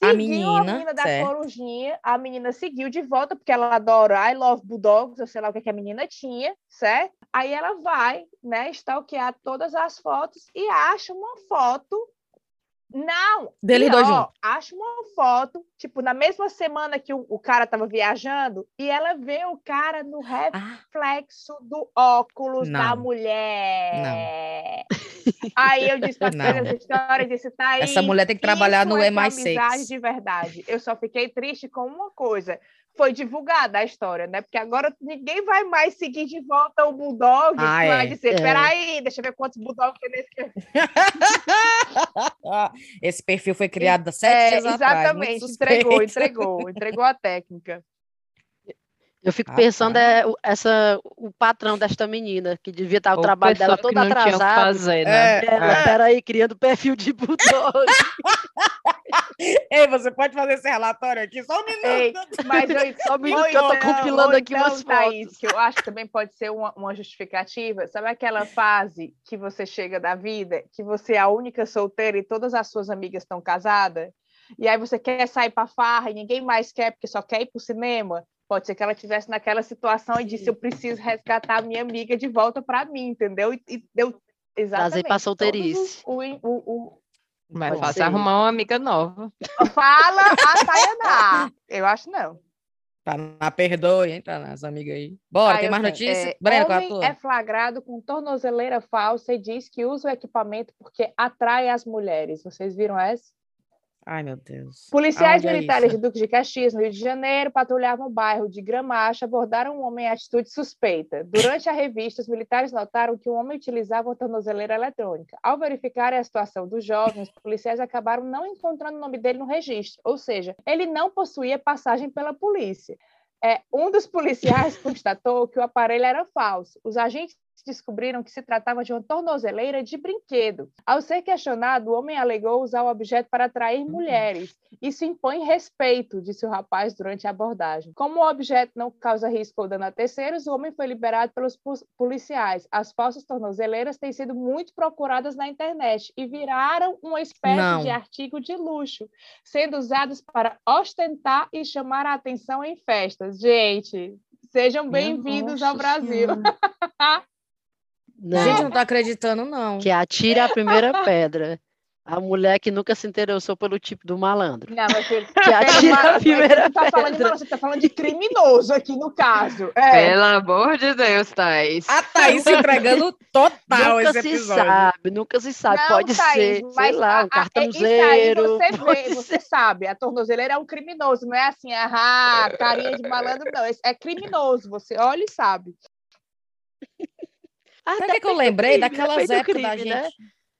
A Seguiu menina, a menina da certo. corujinha, a menina seguiu de volta, porque ela adora I Love Bulldogs, eu sei lá o que, que a menina tinha, certo? Aí ela vai, né, stalkear todas as fotos e acha uma foto. Não! Deles dois pior, juntos. Acha uma foto, tipo, na mesma semana que o, o cara tava viajando, e ela vê o cara no Ah, reflexo do óculos da Não. mulher. Aí eu disse pra Não. ela essa história, disse, tá aí. essa mulher tem que trabalhar no é MI6. amizade de verdade. Eu só fiquei triste com uma coisa. Foi divulgada a história, né? Porque agora ninguém vai mais seguir de volta o Bulldog. Ah, vai é. dizer, É. peraí, deixa eu ver quantos Bulldogs tem nesse... Ah, Esse perfil foi criado há sete É, muito exatamente, entregou, entregou, entregou a técnica. Eu fico pensando Rapaz. é, o- essa, o patrão desta menina, que devia estar o trabalho dela todo atrasado. fazer, né? É, Ela, é. peraí, criando perfil de bulldog. Ei, você pode fazer esse relatório aqui só um minuto. Ei, mas eu, Só um minuto que eu tô compilando aqui então, umas Thaís, que eu acho que também pode ser uma, uma justificativa. Sabe aquela fase que você chega da vida, que você é a única solteira e todas as suas amigas estão casadas? E aí você quer sair para farra e ninguém mais quer, porque só quer ir para o cinema? Pode ser que ela estivesse naquela situação e disse: Eu preciso resgatar a minha amiga de volta para mim, entendeu? E, e deu exatamente. pra todos solteirice. O, o, o- Mas Pode fácil ser. arrumar uma amiga nova. Fala a Tayaná. Eu acho não. Tá na perdoe, hein, tá nas amigas aí. Bora, tem mais tenho, notícia? é, Breno, é a homem é flagrado com tornozeleira falsa e diz que usa o equipamento porque atrai as mulheres. Vocês viram essa? Ai, meu Deus. Policiais é militares isso? de Duque de Caxias, no Rio de Janeiro, patrulhavam o bairro de Gramacho, abordaram um homem em atitude suspeita. Durante a revista, os militares notaram que o homem utilizava uma tornozeleira eletrônica. Ao verificarem a situação do jovem, os policiais acabaram não encontrando o nome dele no registro, ou seja, ele não possuía passagem pela polícia. É, um dos policiais constatou que o aparelho era falso. Os agentes descobriram que se tratava de uma tornozeleira de brinquedo. Ao ser questionado, o homem alegou usar o objeto para atrair mulheres. Isso impõe respeito, disse o rapaz durante a abordagem. Como o objeto não causa risco ou dano a terceiros, o homem foi liberado pelos policiais. As falsas tornozeleiras têm sido muito procuradas na internet e viraram uma espécie Não. de artigo de luxo, sendo usadas para ostentar e chamar a atenção em festas. Gente, sejam bem-vindos ao Brasil. Não, Gente, não tô acreditando, não. que atire a primeira pedra. A mulher que nunca se interessou pelo tipo do malandro. Não, filho, Que atire Mas- a primeira você tá falando de pedra. malandro, você tá falando de criminoso aqui no caso. É. Pelo amor de Deus, Thaís. A Thaís se entregando total Nunca esse se episódio. sabe, nunca se sabe. Não, Pode Thaís, ser, sei mas lá, um a- Isso aí cartãozeiro. você vê, você sabe, a tornozeleira é um criminoso, não é assim, ah, carinha de malandro, não. É criminoso, você olha e sabe. Ah, Sabe o que, que eu lembrei? crime, Daquelas depende do épocas da crime, gente. né?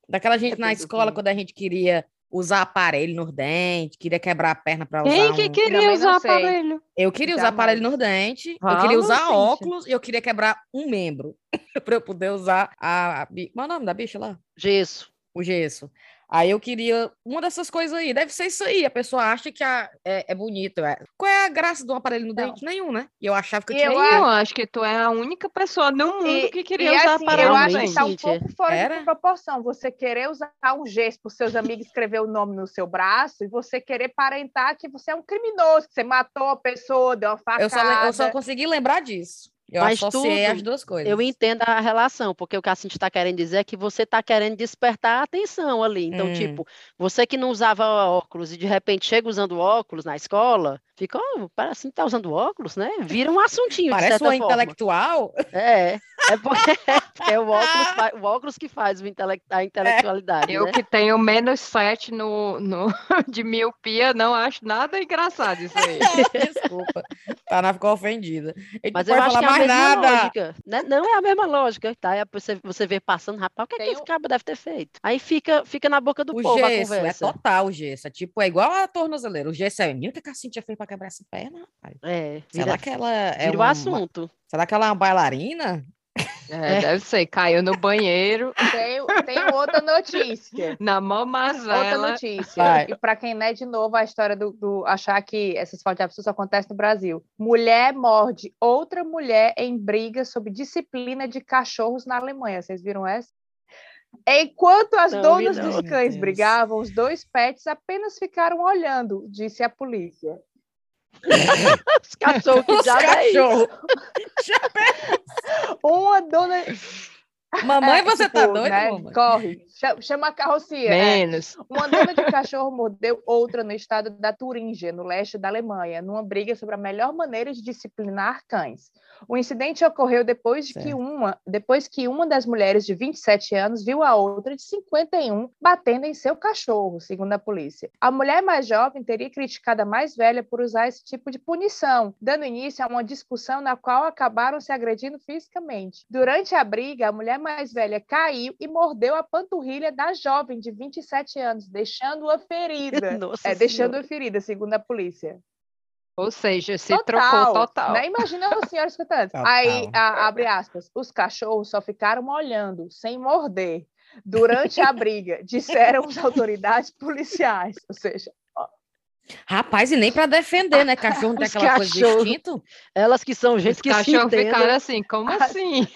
Daquela gente na Depende do escola, crime. quando a gente queria usar aparelho nos dentes, queria quebrar a perna para usar Quem um... que Também queria usar aparelho? Eu queria usar Jamais. aparelho nos dentes, eu queria usar gente. óculos e eu queria quebrar um membro para eu poder usar a, Qual é o nome da bicha lá? Gesso. O gesso. Aí eu queria uma dessas coisas aí. Deve ser isso aí. A pessoa acha que a- é, é bonito. é. Qual é a graça de um aparelho no Não. dente? Nenhum, né? E eu achava que eu tinha. eu Eu acho- que tu é a única pessoa no mundo E- que queria e usar assim, aparelho. eu acho que está um pouco fora Era? de proporção. Você querer usar um gesso para seus amigos escrever o nome no seu braço e você querer parentar que você é um criminoso, que você matou a pessoa, deu uma facada. Eu só, eu só consegui lembrar disso. Eu Mas associei tudo as duas coisas. Eu entendo a relação, porque o que a Cintia está querendo dizer é que você está querendo despertar a atenção ali. Então, Hum. tipo, você que não usava óculos e de repente chega usando óculos na escola, fica, oh, parece que tá usando óculos, né? Vira um assuntinho, de Parece certa uma forma. intelectual. É, é porque é o óculos, o óculos que faz o intele- a intelectualidade, Eu né? que tenho menos 7 no, no, de miopia, não acho nada engraçado isso aí. Desculpa. Tana ficou ofendida. Mas eu acho que é mesma nada. lógica. Né? Não é a mesma lógica, tá? Aí Você, você vê passando, rapaz, o que, é que esse cabo deve ter feito? Aí fica, fica na boca do O povo a gesso, é conversa. total o gesso. É tipo, é igual a tornozeleira. O gesso é o que a Cintia fez pra quebrar essa perna, rapaz? É, Será vira, que ela é vira o uma, uma- assunto. Será que ela é uma bailarina? É, É. Deve ser, caiu no banheiro, Tenho, tenho outra notícia. na mão Outra notícia. Vai. E para quem não é de novo, a história do, do achar que essas faltas de absurdo só acontecem no Brasil. Mulher morde outra mulher em briga sobre disciplina de cachorros na Alemanha. Vocês viram essa? Enquanto as Não, donas não. dos cães Deus. brigavam, os dois pets apenas ficaram olhando, disse a polícia. Os cachorros que Os já é isso. cachorros. Uma dona. Mamãe, É, você tá tipo, doida, né, mamãe? Corre, chama a é. Menos. Uma dona de cachorro mordeu outra no estado da Turíngia, no leste da Alemanha, numa briga sobre a melhor maneira de disciplinar cães. O incidente ocorreu depois de que uma, depois que uma das mulheres de 27 anos viu a outra de 51 batendo em seu cachorro, segundo a polícia. A mulher mais jovem teria criticado a mais velha por usar esse tipo de punição, dando início a uma discussão na qual acabaram se agredindo fisicamente. Durante a briga, a mulher mais velha caiu e mordeu a panturrilha da jovem de 27 anos, deixando-a ferida. Nossa É, deixando-a ferida, segundo a polícia. Ou seja, se trocou total. Né? Imagina a senhora escutando. Total. Aí, a- abre aspas, os cachorros só ficaram olhando, sem morder, durante a briga, disseram as autoridades policiais. Ou seja, Rapaz, e nem pra defender, né? Cachorro não tem aquela coisa de instinto. Elas que são gente Os que se cachorros entendem. ficaram assim, como assim?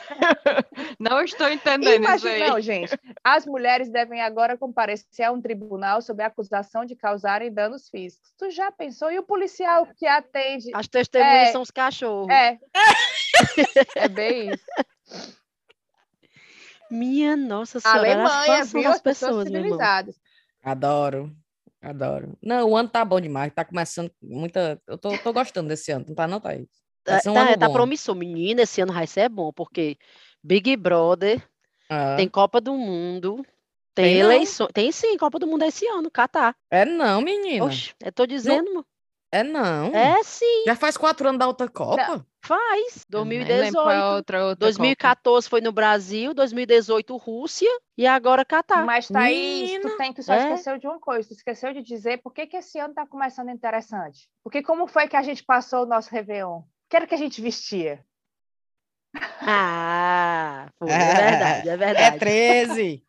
Não estou entendendo isso aí. imagina, não, gente. As mulheres devem agora comparecer a um tribunal sob a acusação de causarem danos físicos. Tu já pensou? E o policial que atende? As testemunhas É. são os cachorros. É. É bem isso. Minha nossa senhora, Alemanha, viu? As pessoas civilizadas. Adoro, adoro. Não, o ano tá bom demais, tá começando muita... Eu tô, tô gostando desse ano, não tá não, Thaís? Vai Tá, ser um tá, tá promissor. Menina, esse ano vai ser bom, porque Big Brother, Ah, tem Copa do Mundo, tem, Tem não. eleições. Tem sim, Copa do Mundo é esse ano, Catar. É não, menina. Oxe, eu tô dizendo, mo- É não. é sim, Já faz quatro anos da outra Copa? faz. Nem lembro qual é 2018. outra, outra 2014 foi no Brasil, 2018 Rússia e agora Catar. Mas, Thaís, tu Menina. tem que só É. esqueceu de uma coisa, tu esqueceu de dizer por que, que esse ano tá começando interessante. Porque como foi que a gente passou o nosso Réveillon? O que era que a gente vestia? Ah, foi, é É. verdade, é É verdade. 13.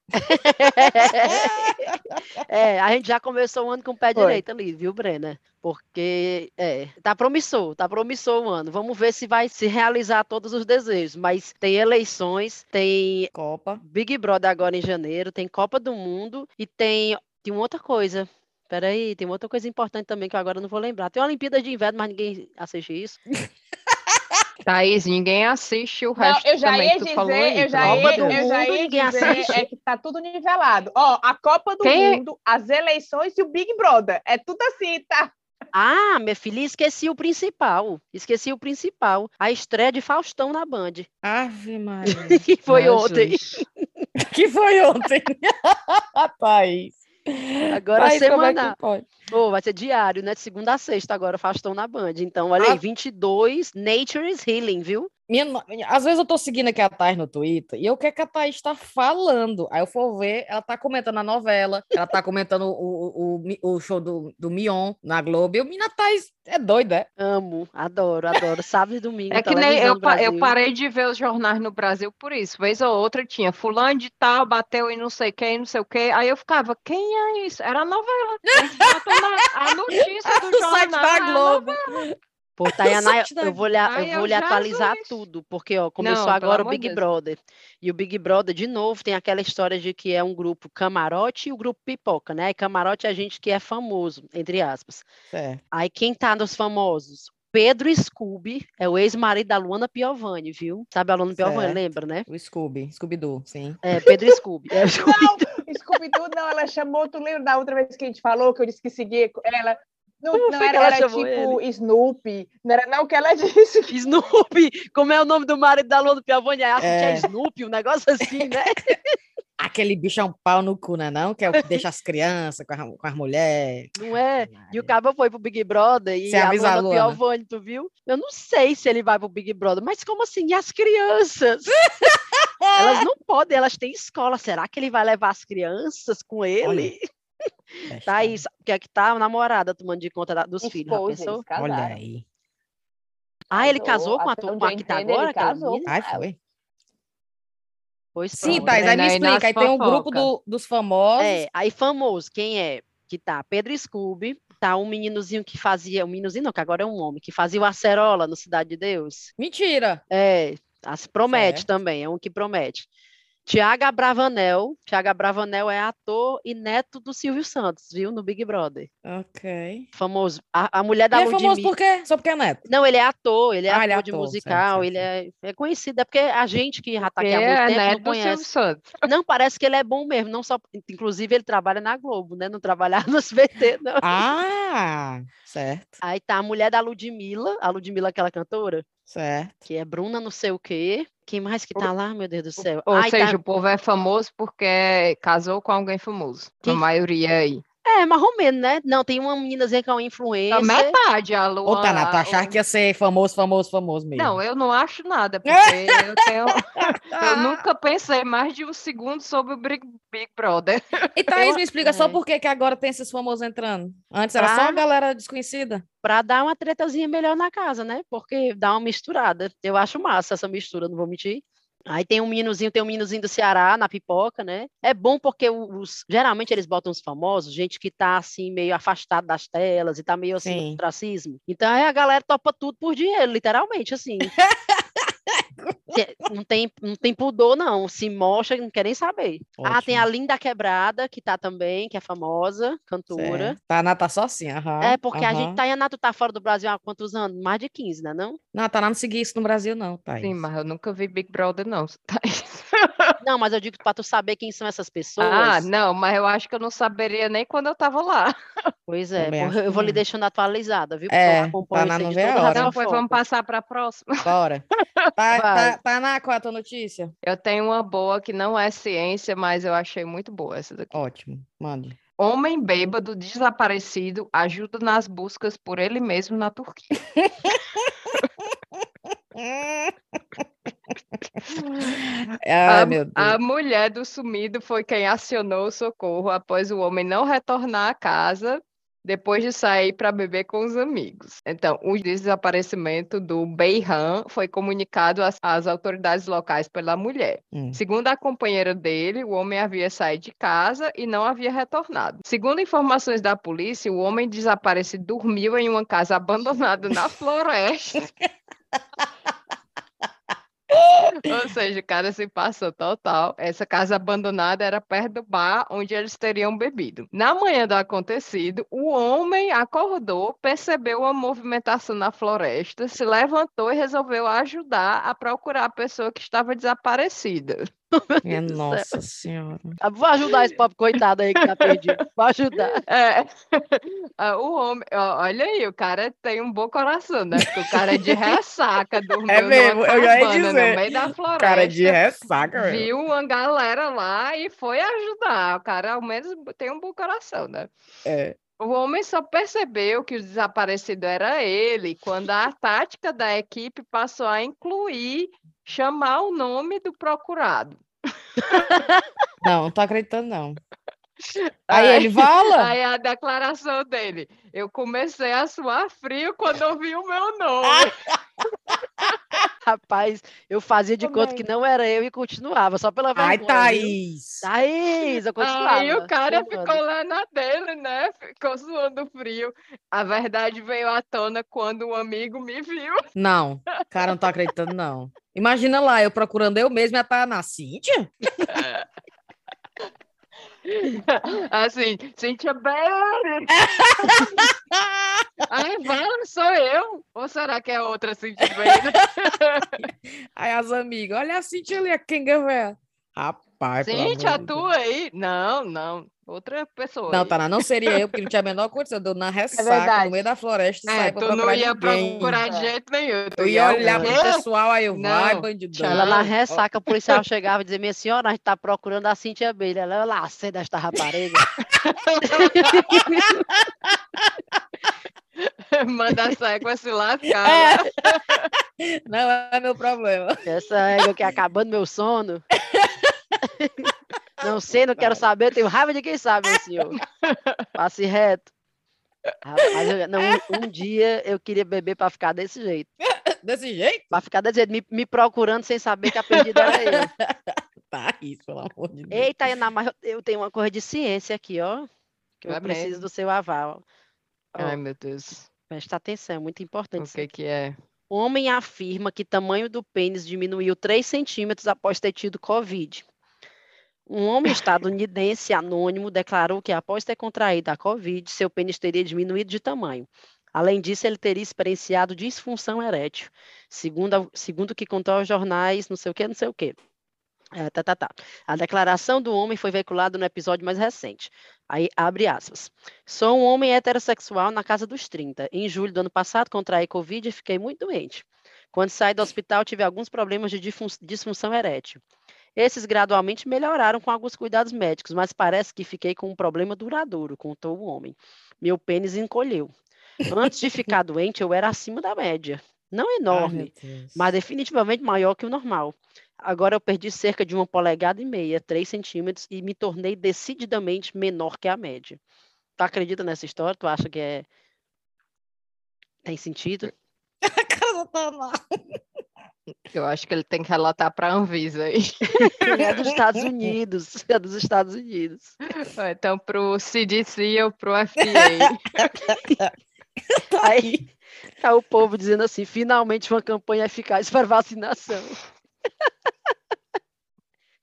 É, a gente já começou o ano com o pé Foi. direito ali, viu, Brena? Porque é, tá promissor, tá promissor o ano. Vamos ver se vai se realizar todos os desejos. Mas tem eleições, tem Copa. Big Brother agora em janeiro, tem Copa do Mundo e tem, tem uma outra coisa. Peraí, tem uma outra coisa importante também que eu agora não vou lembrar. Tem Olimpíada de Inverno, mas ninguém assiste isso. Thaís, ninguém assiste o Não, resto eu já também ia dizer, falou aí, eu já Copa ia, do eu já Mundo, ia ninguém dizer assiste. é que tá tudo nivelado. Ó, a Copa do Quem- Mundo, as eleições e o Big Brother. É tudo assim, tá? Ah, minha filha, esqueci o principal. Esqueci o principal. A estreia de Faustão na Band. Ave Maria. Que foi Jesus. ontem. que foi ontem? Thaís. Agora Thaís, como é semanal. pode? Vai ser diário, né? De segunda a sexta agora, Faustão na Band. Então, olha Ah. aí, 22, Nature is Healing, viu? Minha às vezes eu tô seguindo aqui a Thaís no Twitter e eu quero que a Thaís tá falando. Aí eu for ver, ela tá comentando a novela, ela tá comentando o, o, o, show do, do Mion na Globo. E eu, menina, Thaís é doida, é? Amo, adoro, adoro. Sábado e domingo, É que nem eu, eu parei de ver os jornais no Brasil por isso. Vez ou outra tinha fulano de tal, bateu em não sei quem, não sei o quê. Aí eu ficava, quem é isso? Era a novela. Botam na- a notícia do Do site jornal. da é a Globo. Pô, Tayana, eu vou lhe, eu vou eu lhe atualizar tudo, porque ó, começou Não, agora o Big Deus. Brother. E o Big Brother, de novo, tem aquela história de que é um grupo camarote e o grupo pipoca, né? E camarote é a gente que é famoso, entre aspas. Certo. Aí quem tá nos famosos? Pedro Scooby, é o ex-marido da Luana Piovani, viu? Sabe a Luana Piovani, Certo. lembra, né? O Scooby, Scooby-Doo, sim. É, Pedro Scooby. É, Scooby. Não, Scooby-Doo não, ela chamou, tu lembra da outra vez que a gente falou, que eu disse que seguia ela? Não, não era, tipo Snoopy, não era não o que ela disse. Snoopy, como é o nome do marido da Luana Piovani? Aí acha que é É. Snoopy, um negócio assim, né? Aquele bicho é um pau no cu, né? Não? Que é o que deixa as crianças com, a- com as mulheres. Não é? E o Cabo foi pro Big Brother e Você a avisa a Luana Luana. Piovani, tu viu? Eu não sei se ele vai pro Big Brother, mas como assim? E as crianças? elas não podem, elas têm escola. Será que ele vai levar as crianças com ele? Tá aí, o que é que tá? A namorada tomando de conta da- dos filhos, já Esposa, pensou? casaram. Olha aí. Ah, ele Casou, casou com a, onde com a que tá agora? casou. Ai, foi. Pois Sim, pronto. Thais, aí me Breno, aí explica. Aí tem um grupo do- dos famosos. É, aí famoso, quem é? Que tá Pedro Scooby, tá um meninozinho que fazia, um meninozinho não, que agora é um homem, que fazia o Acerola no Cidade de Deus. Mentira! É, as- promete Certo. também, é um que promete. Tiago Bravanel. Tiago Bravanel é ator e neto do Silvio Santos, viu? No Big Brother. Ok. Famoso. A, a mulher da Ele é famoso Ludmilla. por quê? Só porque é neto. Não, ele é ator, ele é Ah, ator ele é de ator, certo, musical, certo, ele é, é conhecido, é porque a gente que já tá aqui há muito é tempo neto não do Silvio conhece. Santos. Não, parece que ele é bom mesmo, não só, inclusive ele trabalha na Globo, né? Não trabalhar no SBT, não. Ah, certo, Aí tá a mulher da Ludmilla, a Ludmilla, aquela cantora, certo. que é Bruna não sei o quê. Quem mais que tá lá, meu Deus do céu? Ou Aí tá- seja, o povo é famoso porque casou com alguém famoso. A Quem- maioria aí. É, mais ou menos, né? Não, tem uma meninazinha que é uma A influencer. metade, a Luan. Ô, Taná, tu a- achar o- que ia ser famoso, famoso, famoso mesmo. Não, eu não acho nada, porque eu tenho. Ah. Eu nunca pensei mais de um segundo sobre o Big, Big Brother. E Thaís, Eu- me explica só é. por que que agora tem esses famosos entrando. Antes era só a galera desconhecida. Pra dar uma tretazinha melhor na casa, né? Porque dá uma misturada. Eu acho massa essa mistura, não vou mentir. Aí tem um meninozinho, tem um meninozinho do Ceará na pipoca, né? É bom porque os geralmente eles botam os famosos, gente que tá assim meio afastado das telas e tá meio assim Sim. no ostracismo. Então aí a galera topa tudo por dinheiro, literalmente assim. Não tem não tem pudor não, se mostra, não quer nem saber. Ah, tem a Ótimo. Linda Quebrada, que tá também, que é famosa, cantora. Certo. Taná tá só assim, aham. É, porque a gente, Tayana, tu tá fora do Brasil há quantos anos? Mais de 15, né, não? Não, Taná não seguia isso no Brasil, não, Thaís. Sim, mas eu nunca vi Big Brother, não. Não, mas eu digo pra tu saber quem são essas pessoas. Ah, não, mas eu acho que eu não saberia nem quando eu tava lá. Pois é, Também eu vou lhe deixando atualizada, viu? Porque É, eu acompanho pra a toda hora. Não, pois vamos passar para a próxima. Bora. Tá, tá, Taná, qual é a tua notícia? Eu tenho uma boa que não é ciência, mas eu achei muito boa essa daqui. Ótimo, mande. Homem bêbado desaparecido ajuda nas buscas por ele mesmo na Turquia. Ai, A- meu Deus. A mulher do sumido foi quem acionou o socorro após o homem não retornar à casa depois de sair para beber com os amigos. Então, o desaparecimento do Beiran foi comunicado às, às autoridades locais pela mulher. Hum. Segundo a companheira dele, o homem havia saído de casa e não havia retornado. Segundo informações da polícia, o homem desaparecido dormiu em uma casa abandonada na floresta. Ou seja, o cara se passou total. Essa casa abandonada era perto do bar onde eles teriam bebido. Na manhã do acontecido, o homem acordou, percebeu uma movimentação na floresta, se levantou e resolveu ajudar a procurar a pessoa que estava desaparecida. Minha Deus do nossa senhora. Ah, Vou ajudar esse pobre coitado aí que tá perdido. Vou ajudar. É. Ah, O homem, olha aí, o cara tem um bom coração, né? Porque o cara é de ressaca, dormiu É mesmo, eu já ia cabana no dizer. meio da floresta. Cara de ressaca, velho. viu uma galera lá e foi ajudar. O cara, ao menos, tem um bom coração, né? É. O homem só percebeu que o desaparecido era ele quando a tática da equipe passou a incluir chamar o nome do procurado. Não, não tô acreditando, não. Aí Ai, ele fala? Aí a declaração dele. Eu comecei a suar frio quando ouvi o meu nome. Rapaz, eu fazia de conta Também. que não era eu e continuava, só pela Ai, vergonha. viu? Thaís. Thaís, eu continuava. Aí o cara ficou lá na dele, né? Ficou suando frio. A verdade veio à tona quando um amigo me viu. Não, cara, não tô acreditando, não. Imagina lá, eu procurando eu mesma e a Taná. Cíntia? Assim, Cíntia Berry. Ai, Vala, sou eu? Ou será que é outra Cíntia Berry? Aí as amigas, olha a Cíntia ali, a Kenga velha. Rapaz, Deus. atua aí? Não, não. Outra pessoa. Não. Taná, não seria eu, porque não tinha a menor condição de eu na ressaca, verdade. no meio da floresta, É, sair pra tu não procurar ia ninguém. procurar de jeito nenhum. tu Eu ia olhar pro pessoal, aí eu, vai, Não, bandidão. Ela na ressaca, o policial chegava e dizia: Minha senhora, a gente tá procurando a Cintia Abelha. Ela, eu lá, sei desta rapariga. Manda sair com esse lascar. É. Não é meu problema. Essa égua que acabando meu sono. Não sei, não quero saber, tenho raiva de quem sabe, meu senhor. Passe reto. Rapaz, eu- não, um, um dia eu queria beber para ficar desse jeito. Desse jeito? Para ficar desse jeito, me, me procurando sem saber que a perdida era eu. Thaís, pelo amor de Deus. Eita, Ana, mas eu- eu tenho uma coisa de ciência aqui, ó. Que eu É preciso mesmo? do seu aval. Ó, Ai, meu Deus. presta atenção, é muito importante. O isso que que é? Homem afirma que tamanho do pênis diminuiu 3 centímetros após ter tido Covid. Um homem estadunidense anônimo declarou que após ter contraído a Covid, seu pênis teria diminuído de tamanho. Além disso, ele teria experienciado disfunção erétil, segundo, segundo o que contou aos jornais, não sei o que, não sei o que. É, tá, tá, tá. A declaração do homem foi veiculada no episódio mais recente. Aí, abre aspas. Sou um homem heterossexual na casa dos 30. Em julho do ano passado, contraí Covid e fiquei muito doente. Quando saí do hospital, tive alguns problemas de disfunção erétil. Esses gradualmente melhoraram com alguns cuidados médicos, mas parece que fiquei com um problema duradouro, contou o homem. Meu pênis encolheu. Antes de ficar doente, eu era acima da média. Não enorme, Ai, mas definitivamente maior que o normal. Agora eu perdi cerca de uma polegada e meia, 3 centímetros, e me tornei decididamente menor que a média. Tu acredita nessa história? Tu acha que é. Tem sentido? a casa tá mal. Eu acho que ele tem que relatar para a Anvisa aí. é dos Estados Unidos. É dos Estados Unidos. Então, para o CDC ou para o FDA. aí tá o povo dizendo assim: finalmente uma campanha eficaz para vacinação.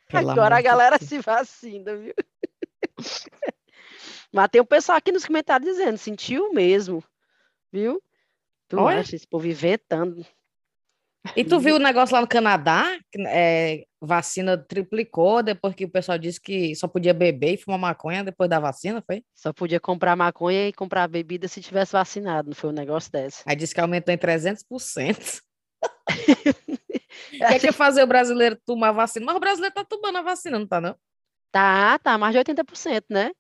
Pelo Agora a galera se vacina, viu? Mas tem um pessoal aqui nos comentários dizendo, sentiu mesmo, viu? Tu Olha. acha esse povo inventando. E tu viu o negócio lá no Canadá? É, vacina triplicou depois que o pessoal disse que só podia beber e fumar maconha depois da vacina, foi? Só podia comprar maconha e comprar bebida se tivesse vacinado, não foi um negócio desse. Aí disse que aumentou em 300%. Quer que fazer o brasileiro tomar vacina? Mas o brasileiro tá tomando a vacina, não tá, não? Tá, tá, mais de 80%, né?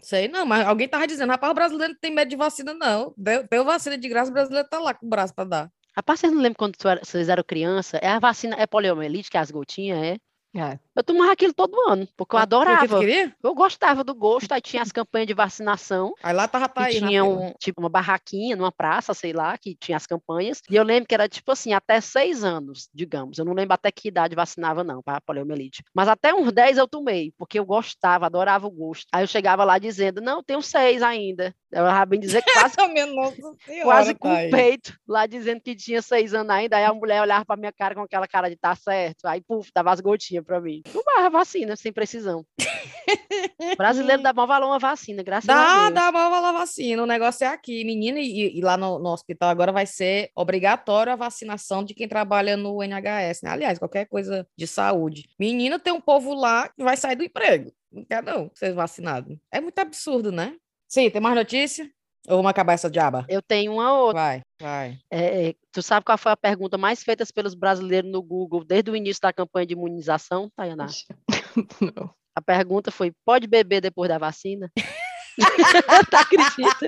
Sei não, mas alguém tava dizendo, rapaz, o brasileiro não tem medo de vacina, não. Deu, deu vacina de graça, o brasileiro tá lá com o braço pra dar. Rapaz, vocês não lembram quando vocês eram criança? É a vacina, é poliomielite, que é as gotinhas, é? É. Eu tomava aquilo todo ano, porque eu adorava. Que eu gostava do gosto, aí tinha as campanhas de vacinação. Aí lá tava tá aí, tinha um, tipo uma barraquinha numa praça, sei lá, que tinha as campanhas. E eu lembro que era tipo assim, até seis anos, digamos. Eu não lembro até que idade vacinava, não, para poliomielite. Mas até uns dez eu tomei, porque eu gostava, adorava o gosto. Aí eu chegava lá dizendo, não, tenho seis ainda. Eu ia bem dizer quase, senhora, quase com o peito, lá dizendo que tinha seis anos ainda. Aí a mulher olhava pra minha cara com aquela cara de tá certo. Aí, puf, dava as gotinhas pra mim. Tomava vacina, sem precisão. brasileiro dá maior valor a uma vacina, graças dá, a Deus. Dá maior valor a vacina. O negócio é aqui, menina, e, e lá no, no, hospital agora vai ser obrigatório a vacinação de quem trabalha no NHS, né? Aliás, qualquer coisa de saúde. Menina, tem um povo lá que vai sair do emprego. Não quer não ser vacinado. É muito absurdo, né? Sim, tem mais notícia? Ou vamos acabar essa diaba? Eu tenho uma outra. Vai, vai. É, tu sabe qual foi a pergunta mais feita pelos brasileiros no Google desde o início da campanha de imunização, Tayana? Não. A pergunta foi: pode beber depois da vacina? tá acredita?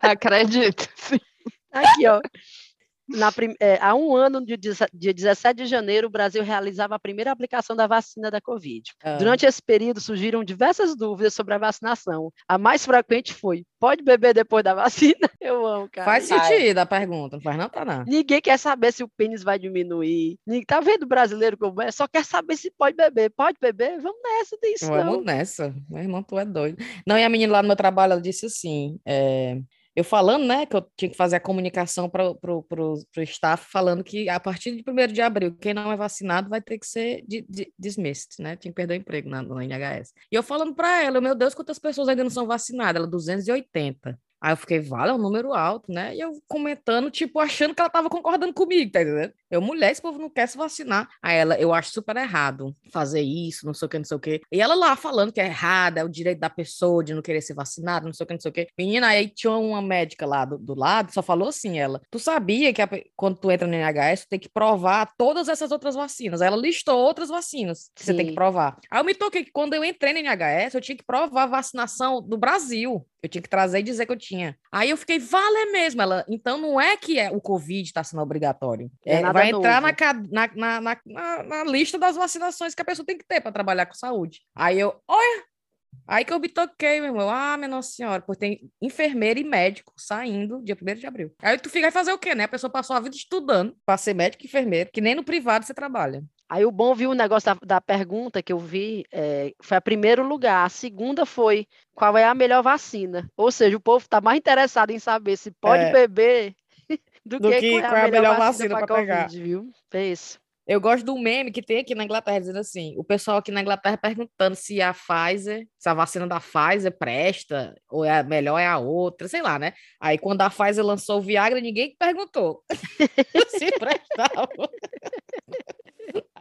Acredito. Aqui, ó. Na, é, há um ano, dia 17 de janeiro, o Brasil realizava a primeira aplicação da vacina da Covid. Ah. Durante esse período, surgiram diversas dúvidas sobre a vacinação. A mais frequente foi: pode beber depois da vacina? Eu amo, cara. Faz sentido a pergunta, não faz não, tá não. Ninguém quer saber se o pênis vai diminuir. Ninguém, tá vendo o brasileiro como é? Só quer saber se pode beber. Pode beber? Vamos nessa, tem isso Vamos nessa. Meu irmão, tu é doido. Não, e a menina lá no meu trabalho, ela disse assim, é eu falando, né, que eu tinha que fazer a comunicação para o staff, falando que a partir de 1 de abril, quem não é vacinado vai ter que ser de, de, dismissed, né? Tinha que perder o emprego na, na NHS. E eu falando para ela, meu Deus, quantas pessoas ainda não são vacinadas? Ela, 280. Aí eu fiquei, vale, é um número alto, né? E eu comentando, tipo, achando que ela tava concordando comigo, tá entendendo? Eu, mulher, esse povo não quer se vacinar. Aí ela, eu acho super errado fazer isso, não sei o que, não sei o que. E ela lá falando que é errado, é o direito da pessoa de não querer ser vacinada, não sei o que, não sei o que. Menina, aí tinha uma médica lá do, do lado, só falou assim, ela, tu sabia que a, quando tu entra no NHS, tu tem que provar todas essas outras vacinas. Aí ela listou outras vacinas que Sim. você tem que provar. Aí eu me toquei que quando eu entrei no NHS, eu tinha que provar a vacinação do Brasil. Eu tinha que trazer e dizer que eu tinha. Aí eu fiquei, vale mesmo. Ela, então não é que é, o Covid está sendo obrigatório. É, é vai entrar na, na, na, na, na lista das vacinações que a pessoa tem que ter para trabalhar com saúde. Aí eu, olha, Aí que eu me toquei, meu irmão. Ah, minha Nossa Senhora, porque tem enfermeira e médico saindo dia 1 de abril. Aí tu fica aí fazer o quê, né? A pessoa passou a vida estudando para ser médico e enfermeiro, que nem no privado você trabalha. Aí o bom viu o negócio da, da pergunta que eu vi, é, foi a primeiro lugar. A segunda foi qual é a melhor vacina. Ou seja, o povo está mais interessado em saber se pode é. beber do, do, que, que qual é a, é a melhor, vacina para pegar. Viu? É isso. Eu gosto do meme que tem aqui na Inglaterra, dizendo assim: o pessoal aqui na Inglaterra perguntando se a Pfizer, se a vacina da Pfizer presta, ou é a melhor é a outra, sei lá, né? Aí quando a Pfizer lançou o Viagra, ninguém perguntou se prestava.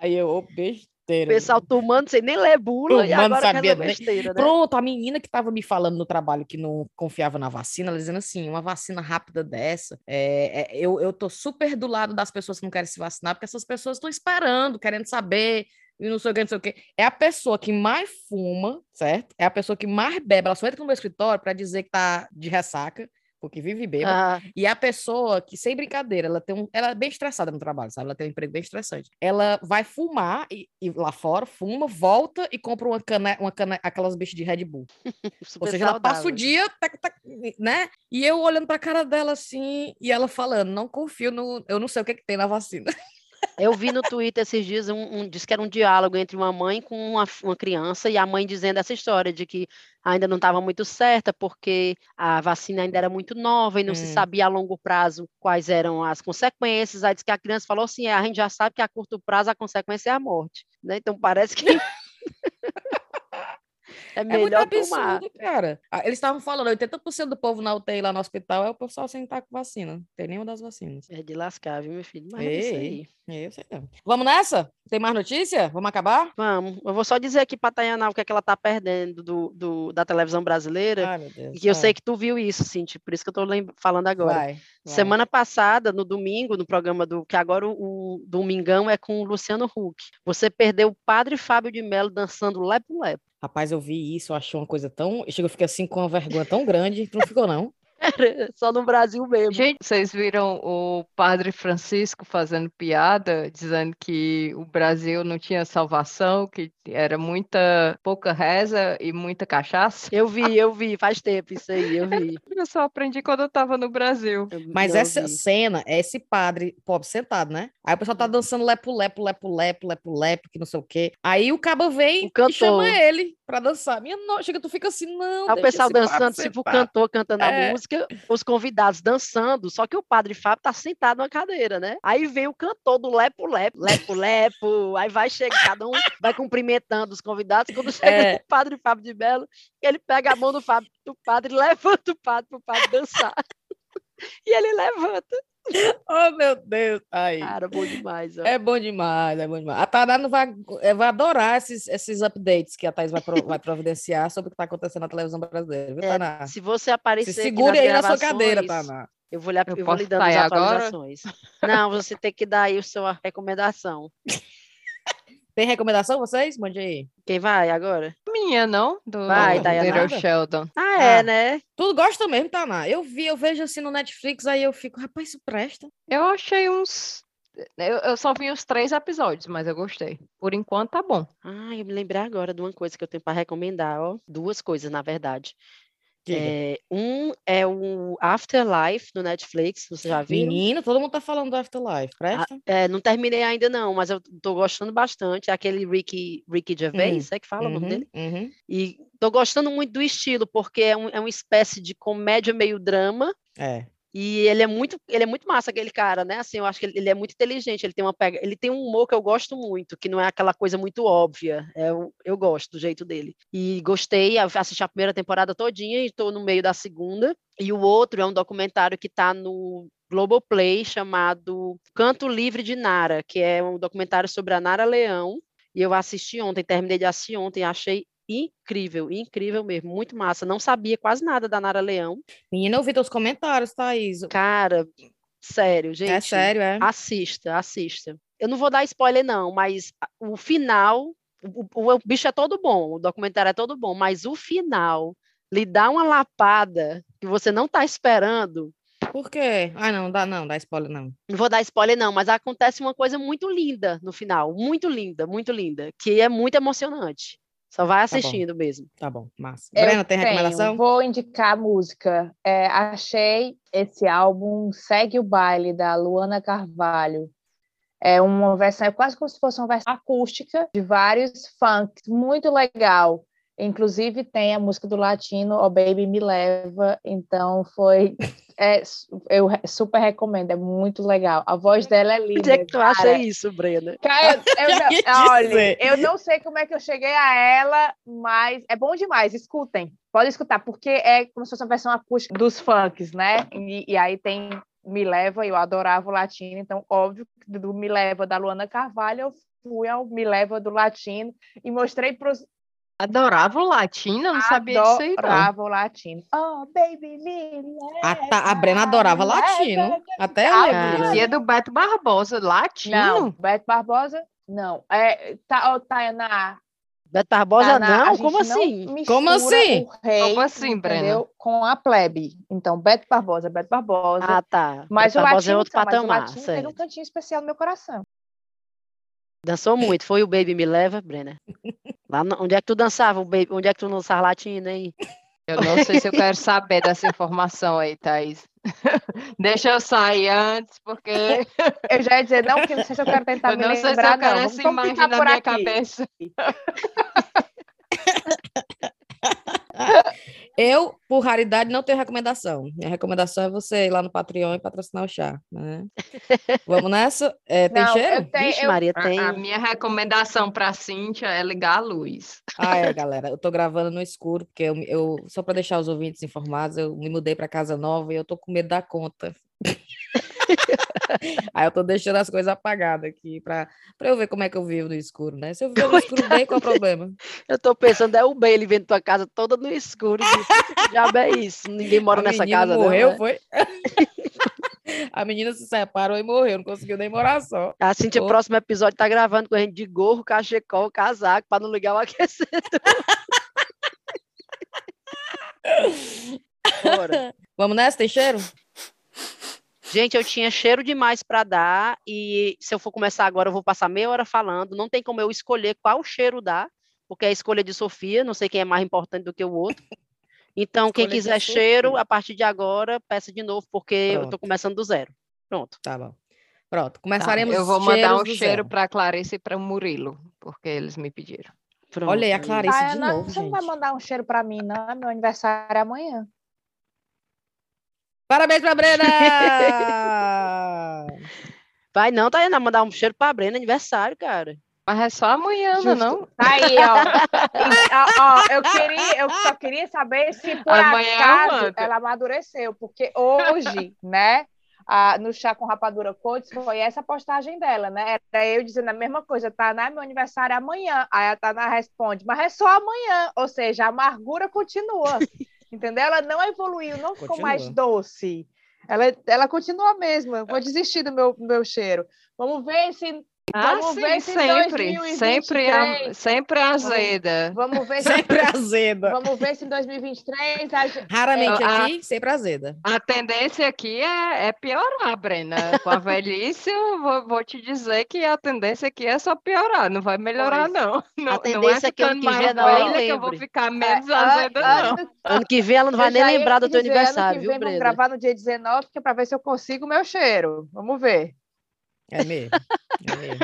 Aí eu, ô, O besteira. pessoal tomando sem nem ler bula e Tomando, agora quer sabia nem. besteira, né? Pronto, a menina que estava me falando no trabalho que não confiava na vacina, ela dizendo assim, uma vacina rápida dessa, é, é, eu, eu tô super do lado das pessoas que não querem se vacinar, porque essas pessoas estão esperando, querendo saber, e não sei o que, não sei o que. É a pessoa que mais fuma, certo? É a pessoa que mais bebe, ela só entra no meu escritório para dizer que tá de ressaca, porque vive bêbado. Ah, E a pessoa que, sem brincadeira, ela tem um, ela é bem estressada no trabalho, sabe? Ela tem um emprego bem estressante. Ela vai fumar e, e lá fora, fuma, volta e compra uma cana, uma cana, aquelas bichas de Red Bull. Ou seja, ela passa o dia, tac, tac, né? E eu olhando pra cara dela assim, e ela falando, não confio no, eu não sei o que, que tem na vacina. Eu vi no Twitter esses dias, um, um, diz que era um diálogo entre uma mãe com uma, uma criança, e a mãe dizendo essa história de que ainda não estava muito certa, porque a vacina ainda era muito nova e não se Hum. sabia a longo prazo quais eram as consequências. Aí diz que a criança falou assim: "É, a gente já sabe que a curto prazo a consequência é a morte. Né? Então parece que é É muito melhor absurdo, cara. Ah, Eles estavam falando, 80% do povo na UTI lá no hospital é o pessoal sem estar com vacina. Não tem nenhuma das vacinas. É de lascar, viu, meu filho? Mas é isso Ei, aí. Eu sei não. Vamos nessa? Tem mais notícia? Vamos acabar? Vamos. Eu vou só dizer aqui para Tayaná o que é que ela está perdendo do, do- da televisão brasileira. Ai, meu Deus. E que eu sei que tu viu isso, Cintia, por isso que eu estou falando agora. Vai, vai. Semana passada, no domingo, no programa do. que agora o, o Domingão é com o Luciano Huck. Você perdeu o padre Fábio de Mello dançando lepo-lepo. Rapaz, eu vi isso, eu achei uma coisa tão. Eu fiquei assim com uma vergonha tão grande. Tu não ficou, não? Só no Brasil mesmo. Gente, vocês viram o padre Francisco fazendo piada, dizendo que o Brasil não tinha salvação, que era muita pouca reza e muita cachaça? Eu vi, eu vi, faz tempo isso aí, eu vi. Eu só aprendi quando eu estava no Brasil. Eu- Mas eu essa vi. cena é esse padre pobre sentado, né? Aí o pessoal tá dançando lepo, lepo, lepo, lepo, lepo, lepo, que não sei o quê. Aí o caba vem O e chama ele pra dançar. Minha nossa, chega, tu fica assim, não. Aí o pessoal dançando, tipo o cantor cantando É. a música, os convidados dançando, só que o padre Fábio tá sentado numa cadeira, né? Aí vem o cantor do Lepo Lepo, Lepo Lepo, aí vai chegar, cada um vai cumprimentando os convidados, quando chega É. o padre Fábio de Belo, ele pega a mão do, Fábio, do padre e levanta o padre pro padre dançar. E ele levanta. Oh, meu Deus. Aí. Cara, bom demais, ó. É bom demais, é bom demais. A Tainá não vai, eh, vai adorar esses, esses updates que a Thaís vai, pro- vai providenciar sobre o que está acontecendo na televisão brasileira, viu, É? Se você Se aparecer aqui segure nas aí na sua cadeira, Tainá. Eu vou, lhe, Eu eu vou lhe dando as sair agora? atualizações. Não, você tem que dar aí a sua recomendação. Tem recomendação, vocês? Mande aí. Quem vai agora? Minha, não? Do Vai, do. Little Sheldon. Ah, é, Ah. né? Tu gosta mesmo, Tainá? Eu vi, eu vejo assim no Netflix, aí eu fico, rapaz, isso presta. Eu achei uns. Eu, eu só vi os três episódios, mas eu gostei. Por enquanto tá bom. Ah, eu me lembrei agora de uma coisa que eu tenho para recomendar, ó. Duas coisas, na verdade. É, um é o Afterlife no Netflix, você já viu? Menino, todo mundo tá falando do Afterlife, presta? É, não terminei ainda não, mas eu tô gostando bastante. É aquele Ricky, Ricky Gervais, é que fala o nome Uhum, dele? uhum. E tô gostando muito do estilo, porque é, um, é uma espécie de comédia meio drama. É. E ele é muito, ele é muito massa, aquele cara, né? Assim, eu acho que ele, ele é muito inteligente, ele tem uma pega, ele tem um humor que eu gosto muito, que não é aquela coisa muito óbvia. É, eu, eu gosto do jeito dele. E gostei, assisti a primeira temporada todinha e estou no meio da segunda. E o outro é um documentário que está no Globoplay chamado Canto Livre de Nara, que é um documentário sobre a Nara Leão. E eu assisti ontem, terminei de assistir ontem, achei incrível, incrível mesmo, muito massa. Não sabia quase nada da Nara Leão. Menina, eu vi teus comentários, Thaís. Cara, sério, gente. É sério, é? Assista, assista. Eu não vou dar spoiler, não, mas o final. O, o- o bicho é todo bom, o documentário é todo bom, mas o final lhe dá uma lapada que você não está esperando. Por quê? Ah, não, dá não, dá spoiler não. Não vou dar spoiler, não, mas acontece uma coisa muito linda no final. Muito linda, muito linda. Que é muito emocionante. Só vai bom. assistindo mesmo. Tá bom, massa. Eu Brena, tem tenho, recomendação? Vou indicar a música. É, achei esse álbum Segue o Baile, da Luana Carvalho. É uma versão, é quase como se fosse uma versão acústica de vários funks, muito legal. Inclusive tem a música do latino, Oh Baby Me Leva, então foi é, eu super recomendo, é muito legal. A voz dela é linda. Onde é que tu acha cara. isso, Brena? Cara, eu, eu não, olha, eu não sei como é que eu cheguei a ela, mas é bom demais. Escutem, pode escutar, porque é como se fosse uma versão acústica dos funks, né? E, e aí tem Me Leva, eu adorava o latino, então óbvio que do Me Leva da Luana Carvalho eu fui ao Me Leva do latino e mostrei para os Adorava o latino, eu não sabia disso aí, não. adorava o latino. Oh, baby, me A, ta- a Brena adorava latino. Até eu lembro é do Beto Barbosa, latino? Não, Beto Barbosa, não. É, tá, oh, Tainá, Beto Barbosa, não? Como não assim? Como assim? Rei, Como assim, Brena? Com a plebe. Então, Beto Barbosa, Beto Barbosa. Ah, tá. mas Beto o Barbosa latino, é outro tá, mas o patamar, latino tem um cantinho especial no meu coração. Dançou muito. Foi o Baby Me Leva, Brena? Lá no- onde é que tu dançava? Onde é que tu dançava latino aí? Eu não sei se eu quero saber dessa informação aí, Thaís. Deixa eu sair antes, porque Eu já ia dizer, não, porque não sei se eu quero tentar eu me não sei se lembrar, eu quero não. essa Vamos, vamos imagem ficar na por minha aqui. cabeça. Eu, por raridade, não tenho recomendação. Minha recomendação é você ir lá no Patreon e patrocinar o chá. Né? Vamos nessa? É, tem Não, cheiro? eu tenho, Vixe, eu- Maria, A- tem. A, minha recomendação para Cíntia é ligar a luz. Ah, é, galera. Eu tô gravando no escuro, porque eu, eu só para deixar os ouvintes informados, eu me mudei para casa nova e eu tô com medo da conta. Aí eu tô deixando as coisas apagadas aqui para eu ver como é que eu vivo no escuro, né? Se eu viver no escuro bem, qual é o problema? Eu tô pensando, é o bem, ele vendo tua casa toda no escuro. Diabo é isso? Ninguém mora A nessa casa, morreu, não, né? foi? A menina se separou e morreu, não conseguiu nem morar só. A Cintia, Ô. próximo episódio, tá gravando com a gente de gorro, cachecol, casaco, pra não ligar o aquecedor. Bora. Vamos nessa, tem cheiro? Gente, eu tinha cheiro demais para dar e se eu for começar agora, eu vou passar meia hora falando. Não tem como eu escolher qual cheiro dar, porque é a escolha de Sofia, não sei quem é mais importante do que o outro. Então, quem Escolha quiser cheiro, Sofia. a partir de agora, peça de novo, porque eu tô Pronto. começando do zero. Pronto. Tá bom. Pronto, Tá, começaremos eu vou mandar um cheiro para Clarice e para Murilo, porque eles me pediram. Pronto. Olha aí, a. Clarice de Tainá, novo, você não vai gente. mandar um cheiro pra mim, não? É Meu aniversário é amanhã. Parabéns pra Brena! Vai não, Tainá, mandar um cheiro pra Brena, aniversário, cara. Mas é só amanhã, não é Justo. não? Tá aí, ó. Ó, ó, eu, queria, eu só queria saber se por Amanhã eu acaso ela amadureceu, porque hoje, né, a- no Chá com Rapadura Codes, foi essa postagem dela, né? Era eu dizendo a mesma coisa, tá, né? Meu aniversário é amanhã. Aí a Tana responde, mas é só amanhã. Ou seja, a amargura continua. Entendeu? Ela não evoluiu, não ficou mais Continua. doce. Ela, ela continua a mesma. Vou desistir do meu, do meu cheiro. Vamos ver se. Ah, Vamos sim, ver se em sempre. 2023 Sempre, a- sempre azeda. Vamos ver se sempre azeda. Vamos ver se em 2023 a. Raramente É, a- aqui, sempre azeda. A tendência aqui é, é piorar, Brena. Com a velhice, eu vou, vou te dizer que a tendência aqui é só piorar, não vai melhorar, Pois. não. Não, não tendência é é que ano que mais vem nem velha que eu vou ficar menos É, azeda, an- não. ano- que vem ela não vai nem lembrar do teu aniversário, viu, vem Vamos Brena? gravar no dia 19, que é para ver se eu consigo o meu cheiro. Vamos ver. É mesmo. É mesmo.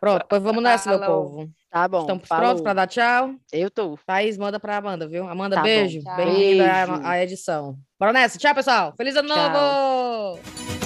Pronto, pois vamos nessa, meu povo. Tá bom. Estamos falou. prontos para dar tchau? Eu tô. Thaís, manda pra Amanda, viu? Amanda, Tá beijo. Bem-vinda à edição. Bora nessa. Tchau, pessoal. Feliz ano Tchau. novo!